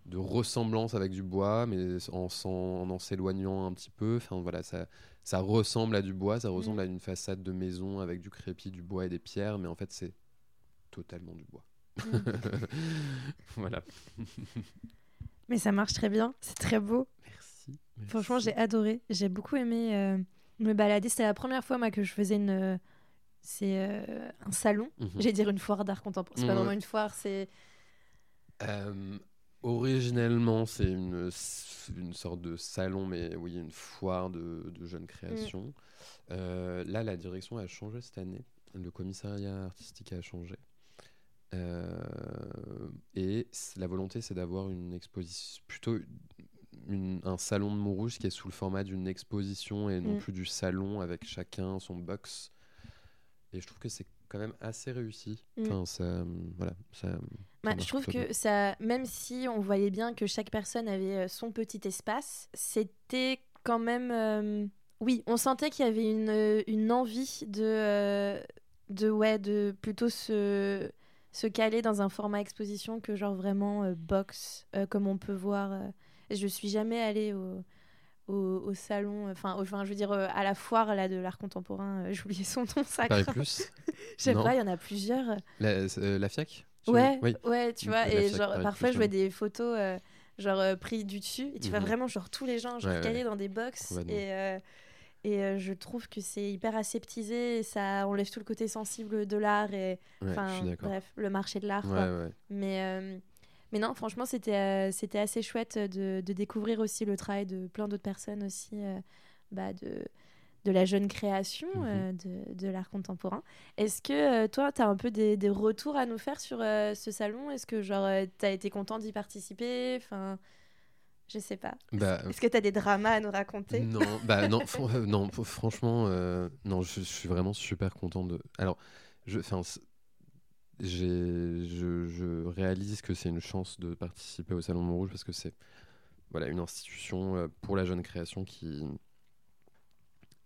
de ressemblance avec du bois, mais en, en, s'éloignant un petit peu. Enfin voilà, ça, ça ressemble à du bois, ça ressemble mm. à une façade de maison avec du crépi, du bois et des pierres, mais en fait c'est totalement du bois. Mm. voilà. Mais ça marche très bien, c'est très beau. Merci. Franchement, j'ai adoré. J'ai beaucoup aimé euh, me balader. C'était la première fois moi que je faisais une. Euh, c'est euh, un salon. Mhm. J'allais dire une foire d'art contemporain. C'est pas vraiment une foire, c'est. Originellement, c'est une, une sorte de salon, mais oui, une foire de, de jeunes créations. Mm. là, la direction a changé cette année. Le commissariat artistique a changé. Euh, et la volonté, c'est d'avoir une exposition, plutôt un salon de Montrouge qui est sous le format d'une exposition et non mm. plus du salon avec chacun son box. Et je trouve que c'est quand même assez réussi. Mm. Enfin, ça, voilà, ça, bah, je trouve que ça, même si on voyait bien que chaque personne avait euh, son petit espace, c'était quand même. Euh, oui, on sentait qu'il y avait une, une envie de, de, ouais, de plutôt se se caler dans un format exposition que genre vraiment euh, box, euh, comme on peut voir. Euh, je suis jamais allée au, au, salon, enfin, enfin, je veux dire, à la foire là, de l'art contemporain, j'ai oublié son nom, ça. Paris Plus Je sais pas, il y en a plusieurs. La, la FIAC Ouais, oui. ouais, tu vois, et genre, parfois je vois des photos genre pris du dessus, et tu vois mhm. vraiment genre tous les gens genre calés dans des box, et et euh, je trouve que c'est hyper aseptisé, et ça enlève tout le côté sensible de l'art et bref, le marché de l'art. mais, euh, mais non, franchement, c'était euh, c'était assez chouette de, de, découvrir aussi le travail de plein d'autres personnes aussi, bah, de, de la jeune création mhm. de, de l'art contemporain. Est-ce que toi, tu as un peu des, des, retours à nous faire sur ce salon? Est-ce que genre tu as été content d'y participer? Enfin, je sais pas. Bah, Est-ce que tu as des dramas à nous raconter? Non, bah non, euh, non franchement, euh, non, je, suis vraiment super content de. Alors, je, je, je réalise que c'est une chance de participer au Salon de Montrouge parce que c'est voilà, une institution euh, pour la jeune création qui,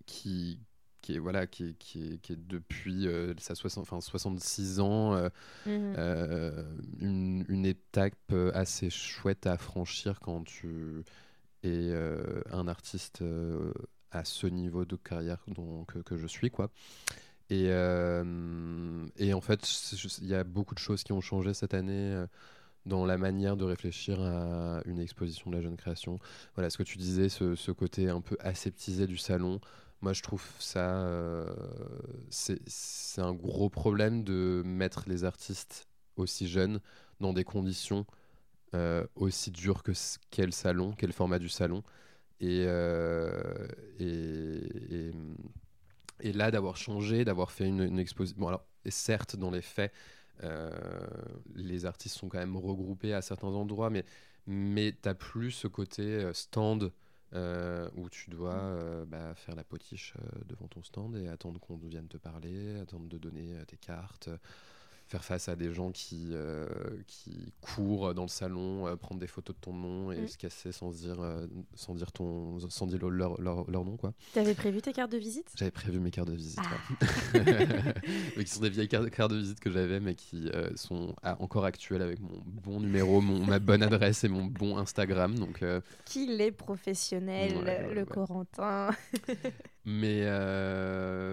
qui, qui est voilà qui est, qui est, qui est depuis euh, sa 60, enfin, 66 ans euh, mhm. euh, une, une, étape assez chouette à franchir quand tu es un artiste à ce niveau de carrière donc, que, je suis quoi Et, et en fait, il y a beaucoup de choses qui ont changé cette année dans la manière de réfléchir à une exposition de la jeune création. Voilà, ce que tu disais, ce, côté un peu aseptisé du salon, moi je trouve ça, euh, c'est un gros problème de mettre les artistes aussi jeunes dans des conditions euh, aussi dures que qu'est le salon, qu'est le format du salon. Euh, et, là, d'avoir changé, d'avoir fait une, une exposition. Bon, alors, et certes, dans les faits, euh, les artistes sont quand même regroupés à certains endroits, mais, mais tu n'as plus ce côté euh, stand euh, où tu dois bah, faire la potiche devant ton stand et attendre qu'on vienne te parler, attendre de donner tes cartes faire face à des gens qui, euh, qui courent dans le salon, euh, prendre des photos de ton nom et mm. se casser sans dire, euh, sans dire, ton, sans dire leur, leur, leur nom. Quoi. Tu avais prévu tes cartes de visite? J'avais prévu mes cartes de visite. Ah. qui sont des vieilles cartes, cartes de visite que j'avais, mais qui sont encore actuelles avec mon bon numéro, mon, ma bonne adresse et mon bon Instagram. Donc, Qu'il est professionnel, le Corentin. mais,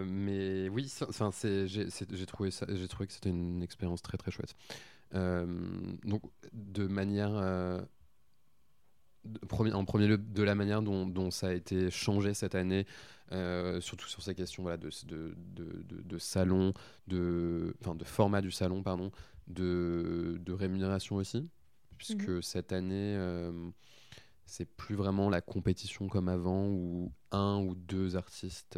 mais oui, j'ai trouvé, trouvé que c'était une expérience très très chouette. Euh, donc, de manière. Euh, en premier lieu, de la manière dont, ça a été changé cette année, euh, surtout sur ces questions voilà, de, de, de, de, salon, de, de format du salon, pardon, de, de rémunération aussi, puisque mhm. cette année, c'est plus vraiment la compétition comme avant où un ou deux artistes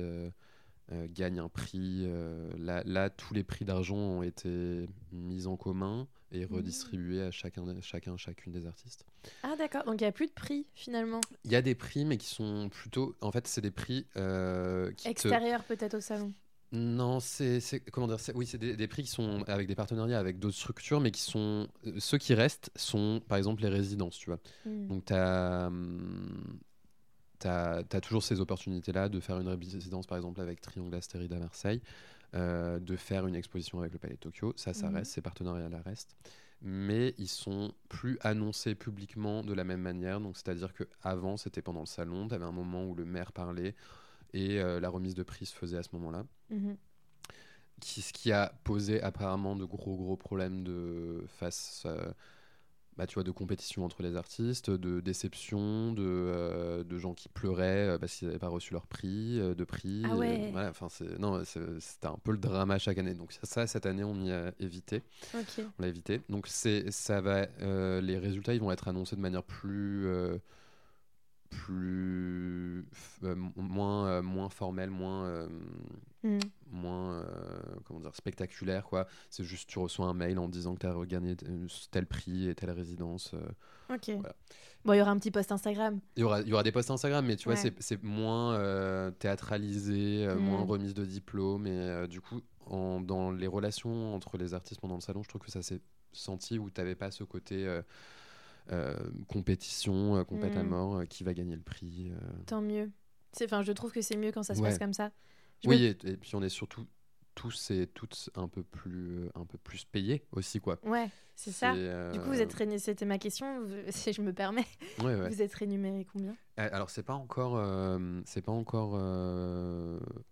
euh, gagne un prix. Euh, là, tous les prix d'argent ont été mis en commun et mmh. redistribués à chacun, chacun, chacune des artistes. Ah d'accord, donc il n'y a plus de prix finalement. Il y a des prix, mais qui sont plutôt, en fait, c'est des prix euh, extérieurs peut-être au salon. Non, c'est comment dire Oui, c'est des, prix qui sont avec des partenariats avec d'autres structures, mais qui sont ceux qui restent sont par exemple les résidences, tu vois. Mmh. Donc tu as as, toujours ces opportunités-là de faire une résidence, par exemple, avec Triangle Astéride à Marseille, euh, de faire une exposition avec le Palais de Tokyo. Ça, ça mhm. reste, ces partenariats-là restent. Mais ils sont plus annoncés publiquement de la même manière. Donc, c'est-à-dire qu'avant, c'était pendant le salon, tu avais un moment où le maire parlait et euh, la remise de prix se faisait à ce moment-là. Mhm. Qui, ce qui a posé apparemment de gros, gros problèmes de face. Euh, bah, tu vois, de compétition entre les artistes, de déception, de, euh, de gens qui pleuraient parce qu'ils n'avaient pas reçu leur prix, euh, de prix. Ah ouais. voilà, non, c'était un peu le drama chaque année. Donc ça, cette année, on y a évité. On l'a évité. Donc c'est, ça va, les résultats, ils vont être annoncés de manière plus plus euh, moins euh, moins formel moins euh, hmm. moins comment dire spectaculaire quoi. C'est juste tu reçois un mail en disant que tu as regagné tel prix et telle résidence ok. bon il y aura un petit post Instagram. Il y aura il y aura des posts Instagram mais tu vois c'est moins théâtralisé moins hmm. remise de diplôme et du coup en, dans les relations entre les artistes pendant le salon je trouve que ça s'est senti où tu n'avais pas ce côté compétition, euh, compète à mm. mort, euh, qui va gagner le prix. Tant mieux. Enfin, je trouve que c'est mieux quand ça se passe comme ça. oui, et, puis on est surtout tous et toutes un peu plus, un peu plus payés aussi, quoi. Ouais, c'est ça. Du coup, vous êtes C'était ma question, si je me permets. Vous êtes rémunéré combien? Alors, c'est pas encore, c'est pas encore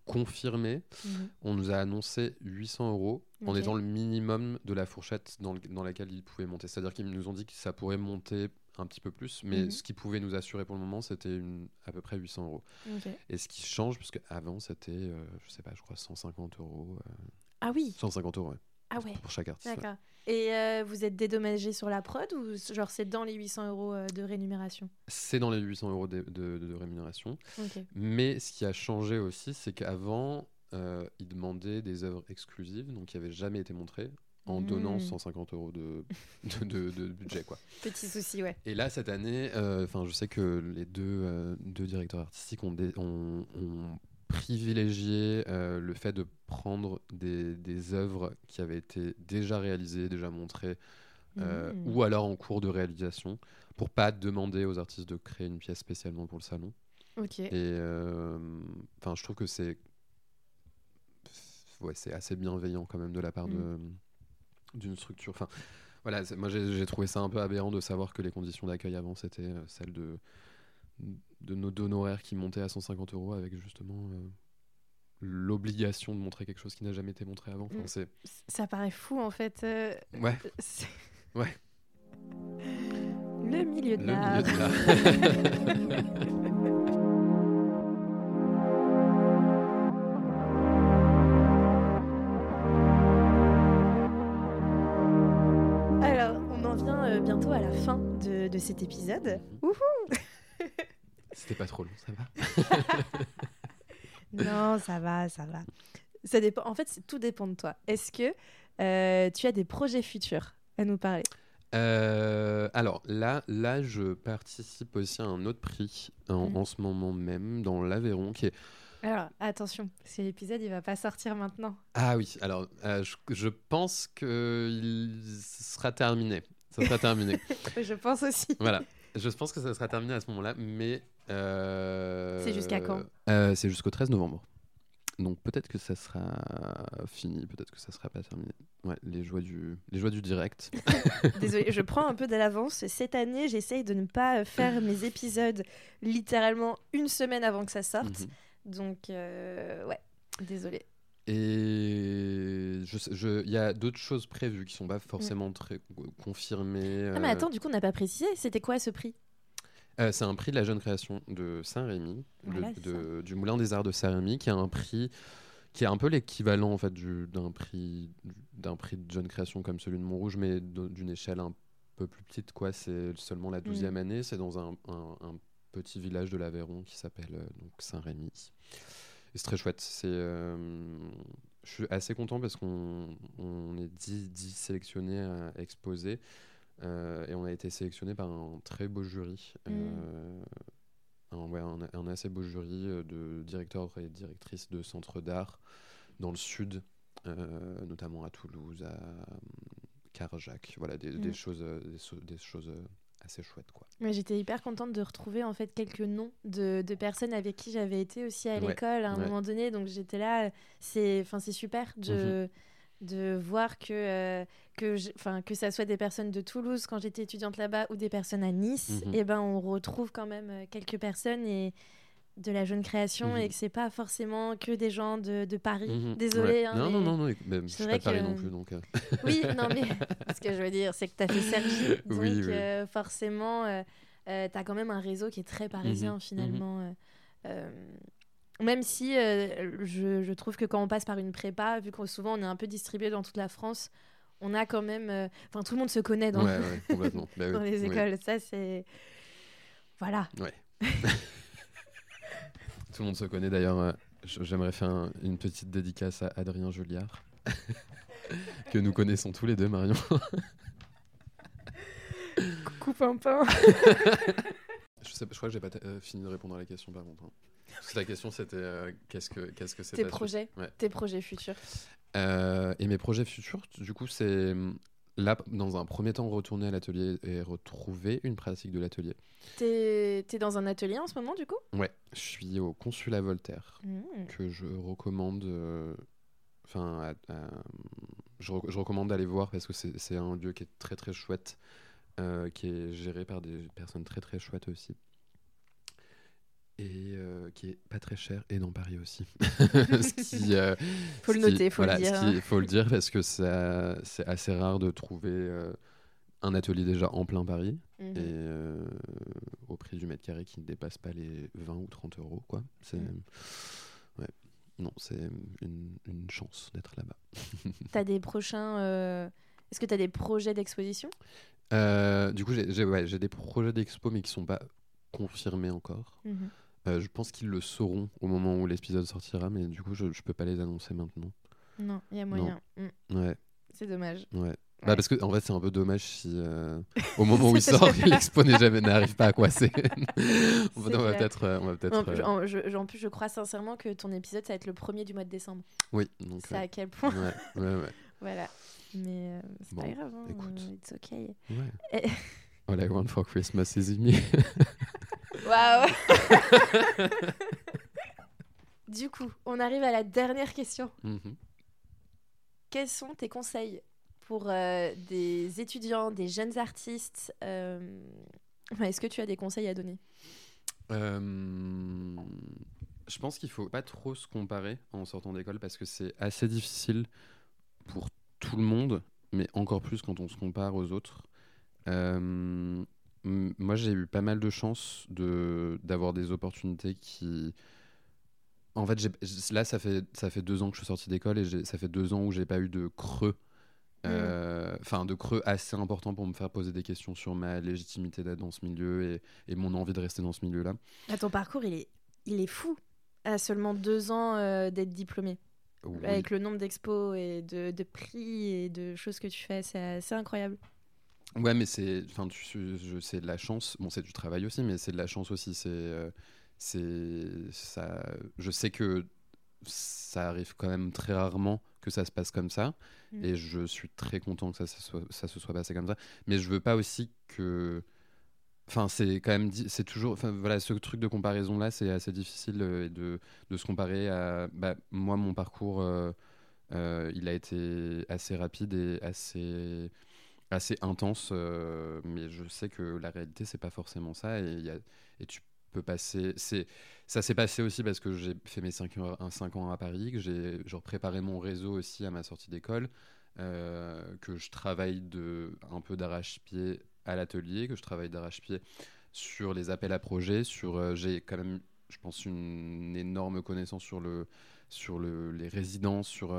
confirmé. Mhm. On nous a annoncé 800 euros en étant le minimum de la fourchette dans, dans laquelle ils pouvaient monter. C'est-à-dire qu'ils nous ont dit que ça pourrait monter un petit peu plus, mais mhm. ce qu'ils pouvaient nous assurer pour le moment, c'était à peu près 800 euros. Et ce qui change, puisque avant c'était, euh, je sais pas, je crois 150 euros. Euh, ah oui 150 euros, ouais. Ah ouais. Pour chaque artiste. D'accord. Et euh, vous êtes dédommagé sur la prod ou genre c'est dans les 800 euros de rémunération? C'est dans les 800 euros de, de, rémunération. Mais ce qui a changé aussi, c'est qu'avant, ils demandaient des œuvres exclusives, donc qui n'avaient jamais été montrées, en hmm. donnant 150 euros de, de, de, budget. Quoi. Petit souci, ouais. Et là, cette année, euh, je sais que les deux, euh, deux directeurs artistiques ont, ont, privilégié le fait de prendre des, des, œuvres qui avaient été déjà réalisées, déjà montrées, hmm. ou alors en cours de réalisation, pour pas demander aux artistes de créer une pièce spécialement pour le salon. Ok. Et enfin, je trouve que c'est ouais, c'est assez bienveillant quand même de la part de mm. D'une structure. Enfin, voilà, moi j'ai trouvé ça un peu aberrant de savoir que les conditions d'accueil avant c'était euh, celles de de nos d'honoraires qui montaient à 150 euros avec justement euh, l'obligation de montrer quelque chose qui n'a jamais été montré avant. Enfin, Mm. c'est... Ça paraît fou en fait. euh, Ouais, Ouais. Le milieu de l'art. de, cet épisode. C'était pas trop long, ça va Non, ça va, ça va. Ça dépend. En fait, c'est- tout dépend de toi. Est-ce que euh, tu as des projets futurs à nous parler? Euh, alors là, là, je participe aussi à un autre prix en, Mhm. en ce moment même dans l'Aveyron qui est Alors, attention, parce que l'épisode, il va pas sortir maintenant. ah oui alors euh, je, je pense que il sera terminé ça sera terminé Je pense aussi. voilà je pense que ça sera terminé à ce moment-là mais euh, C'est jusqu'à quand? Euh, c'est jusqu'au 13 novembre donc peut-être que ça sera fini peut-être que ça sera pas terminé ouais les joies du les joies du direct Désolée, je prends un peu de l'avance. Cette année, j'essaye de ne pas faire mes épisodes littéralement une semaine avant que ça sorte. Mhm. Donc, euh, ouais, désolée. Et je sais- je- il y a d'autres choses prévues qui sont pas forcément très confirmées. Ah, mais euh, attends, du coup, on n'a pas précisé. C'était quoi ce prix? Euh, c'est un prix de la jeune création de Saint-Rémy, Voilà, de- du Moulin des Arts de Saint-Rémy, qui a un prix qui est un peu l'équivalent en fait du- d'un prix d'un prix de jeune création comme celui de Montrouge, mais d'une échelle un peu plus petite. quoi. C'est seulement la 12e année. C'est dans un, un- un petit village de l'Aveyron qui s'appelle euh, donc Saint-Rémy. C'est très chouette. C'est, euh, je suis assez content parce qu'on on est 10, 10 sélectionnés à exposer. euh, et on a été sélectionné par un très beau jury. euh, un, ouais, un, un assez beau jury de directeurs et directrices de centres d'art dans le sud, notamment à Toulouse, à Carjac. Voilà, des, des Mm. choses, des, choses assez chouettes. Quoi. Mais J'étais hyper contente de retrouver en fait quelques noms de, de personnes avec qui j'avais été aussi à Ouais, l'école à un ouais. moment donné. Donc j'étais là, c'est enfin c'est super de, Mhm. de voir que euh, que enfin que ça soit des personnes de Toulouse quand j'étais étudiante là-bas ou des personnes à Nice. Mhm. Et ben on retrouve quand même euh, quelques personnes et de la jeune création Mhm. et que c'est pas forcément que des gens de, de Paris. Mhm, ouais. hein, non, non, mais- non, non, mais je c'est suis pas de Paris que- non plus. Donc, euh, Oui, non, mais ce que je veux dire, c'est que tu as fait Sergi. Donc, Oui, oui. euh, forcément, tu as quand même un réseau qui est très parisien, Mhm, finalement. euh, euh, même si euh, je, je trouve que quand on passe par une prépa, vu qu'on souvent on est un peu distribué dans toute la France, on a quand même. euh, Enfin, tout le monde se connaît dans, ouais, ouais, complètement. Bah dans les écoles. Ça, c'est. Voilà. Tout le monde se connaît d'ailleurs. euh, J'aimerais faire un- une petite dédicace à Adrien Julliard, que nous connaissons tous les deux, Marion. Coucou Pimpin. Je, sais, je crois que j'ai pas euh, fini de répondre à la question par contre. hein. Parce que la question c'était euh, qu'est-ce que qu'est-ce que c'est Tes projets, Ouais. tes projets futurs. Euh, et mes projets futurs, du coup, c'est là, dans un premier temps, retourner à l'atelier et retrouver une pratique de l'atelier. T'es es dans un atelier en ce moment, du coup? Ouais, je suis au consulat Voltaire, Mmh. que je recommande. euh, Enfin, je, re- je recommande d'aller voir parce que c'est c'est un lieu qui est très très chouette, euh, qui est géré par des personnes très très chouettes aussi. Et euh, qui est pas très cher, et dans Paris aussi. Ce qui, euh, Faut le qui- noter, faut le voilà, dire. qui- faut le dire parce que ça- c'est assez rare de trouver euh, un atelier déjà en plein Paris Mhm. et euh, au prix du mètre carré qui ne dépasse pas les 20 ou 30 euros. Quoi. C'est, ouais. Non, c'est une, une chance d'être là-bas. T'as des prochains. euh, Est-ce que tu as des projets d'exposition? Euh, du coup, j'ai, j'ai- ouais, j'ai des projets d'expo, mais qui sont pas confirmés encore. Mhm. Euh, je pense qu'ils le sauront au moment où l'épisode sortira, mais du coup, je, je peux pas les annoncer maintenant. Non, il y a moyen. Mm. Ouais, C'est dommage. ouais. Ouais. Bah parce que en fait c'est un peu dommage si euh, au moment où il sort l'expo jamais n'arrive pas à quoi c'est. on va, peut-être euh, on va peut-être En plus, euh, en, je, en plus, je crois sincèrement que ton épisode, ça va être le premier du mois de décembre. oui donc C'est à quel point. ouais ouais ouais, voilà. Mais euh, c'est Bon, pas grave. hein, écoute. euh, It's okay. ouais. All I want for Christmas is me. Waouh Du coup, on arrive à la dernière question. Mhm. Quels sont tes conseils pour euh, des étudiants, des jeunes artistes euh, enfin, Est-ce que tu as des conseils à donner? Euh, Je pense qu'il faut pas trop se comparer en sortant d'école parce que c'est assez difficile pour tout le monde, mais encore plus quand on se compare aux autres. Euh, moi, j'ai eu pas mal de chance de d'avoir des opportunités qui. En fait, là, ça fait, ça fait deux ans que je suis sorti d'école et ça fait deux ans où j'ai pas eu de creux Mmh. Euh, enfin de creux assez important pour me faire poser des questions sur ma légitimité d'être dans ce milieu et, et, mon envie de rester dans ce milieu-là. Bah, ton parcours, il est, il est fou à seulement deux ans euh, d'être diplômé. Avec le nombre d'expos et de, de, prix et de choses que tu fais, c'est incroyable. Ouais, mais c'est, enfin, c'est de la chance. Bon, c'est du travail aussi, mais c'est de la chance aussi. C'est, euh, c'est ça. Je sais que ça arrive quand même très rarement que ça se passe comme ça. Mm. Et je suis très content que ça, ça, se soit passé comme ça. Mais je veux pas aussi que. Enfin, c'est quand même. C'est toujours. Enfin, voilà, ce truc de comparaison-là, c'est assez difficile euh, de, de, se comparer à. Bah, moi, mon parcours, euh, euh, il a été assez rapide et assez assez intense, mais je sais que la réalité, c'est pas forcément ça. Et, tu passer. C'est, ça s'est passé aussi parce que j'ai fait mes 5 ans, ans à Paris, que j'ai préparé mon réseau aussi à ma sortie d'école, euh, que je travaille de un peu d'arrache-pied à l'atelier, que je travaille d'arrache-pied sur les appels à projets, euh, j'ai quand même, je pense, une énorme connaissance sur le sur le, les résidences, sur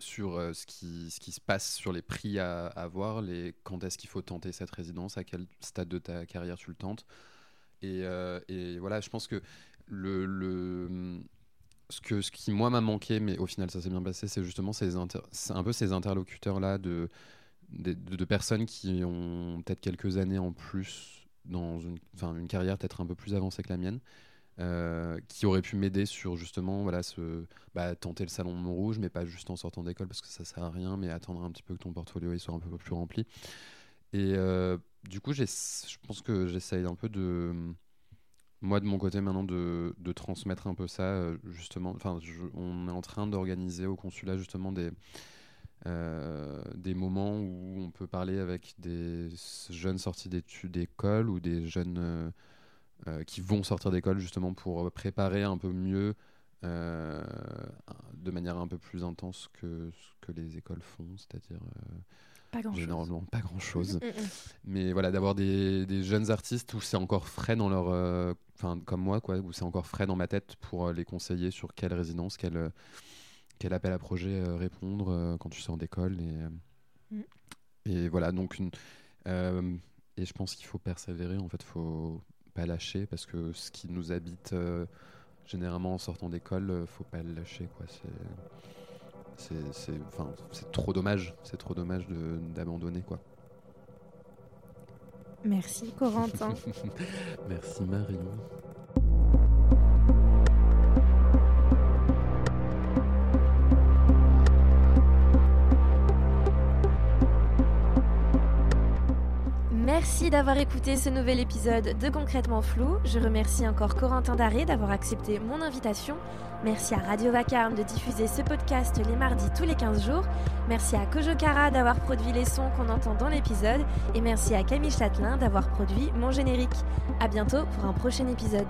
euh, sur ce, qui, ce qui se passe sur les prix à, avoir, les, quand est-ce qu'il faut tenter cette résidence, à quel stade de ta carrière tu le tentes, euh, et, voilà, je pense que le, le ce, que, ce qui, moi, m'a manqué, mais au final, ça s'est bien passé, c'est justement un peu ces interlocuteurs-là de, de, personnes qui ont peut-être quelques années en plus dans une, une carrière peut-être un peu plus avancée que la mienne. Euh, qui auraient pu m'aider sur justement voilà ce bah, tenter le salon de Montrouge mais pas juste en sortant d'école parce que ça sert à rien mais attendre un petit peu que ton portfolio il soit un peu plus rempli et euh, du coup, je pense que j'essaye un peu de, moi de mon côté maintenant, de, de transmettre un peu ça, euh, justement. Enfin, on est en train d'organiser au consulat justement des, des moments où on peut parler avec des jeunes sortis d'école ou des jeunes qui vont sortir d'école justement pour préparer un peu mieux, de manière un peu plus intense que ce que les écoles font, c'est-à-dire pas grand Généralement, pas grand-chose. Mm, mm, mm. Mais voilà, d'avoir des, des, jeunes artistes où c'est encore frais dans leur... Euh, enfin, comme moi, quoi, où c'est encore frais dans ma tête pour euh, les conseiller sur quelle résidence, quel, euh, quel appel à projet répondre quand tu sors d'école. Et, et voilà, donc... Une, et je pense qu'il faut persévérer, en fait, il faut pas lâcher parce que ce qui nous habite généralement en sortant d'école, faut pas le lâcher, quoi. C'est c'est enfin, trop dommage, c'est trop dommage d'abandonner quoi. Merci Corentin. Merci Marie. Merci d'avoir écouté ce nouvel épisode de Concrètement Flou. Je remercie encore Corentin Daré d'avoir accepté mon invitation. Merci à Radio Vacarme de diffuser ce podcast les mardis tous les 15 jours. Merci à Kojo Kara d'avoir produit les sons qu'on entend dans l'épisode. Et merci à Camille Châtelain d'avoir produit mon générique. A bientôt pour un prochain épisode.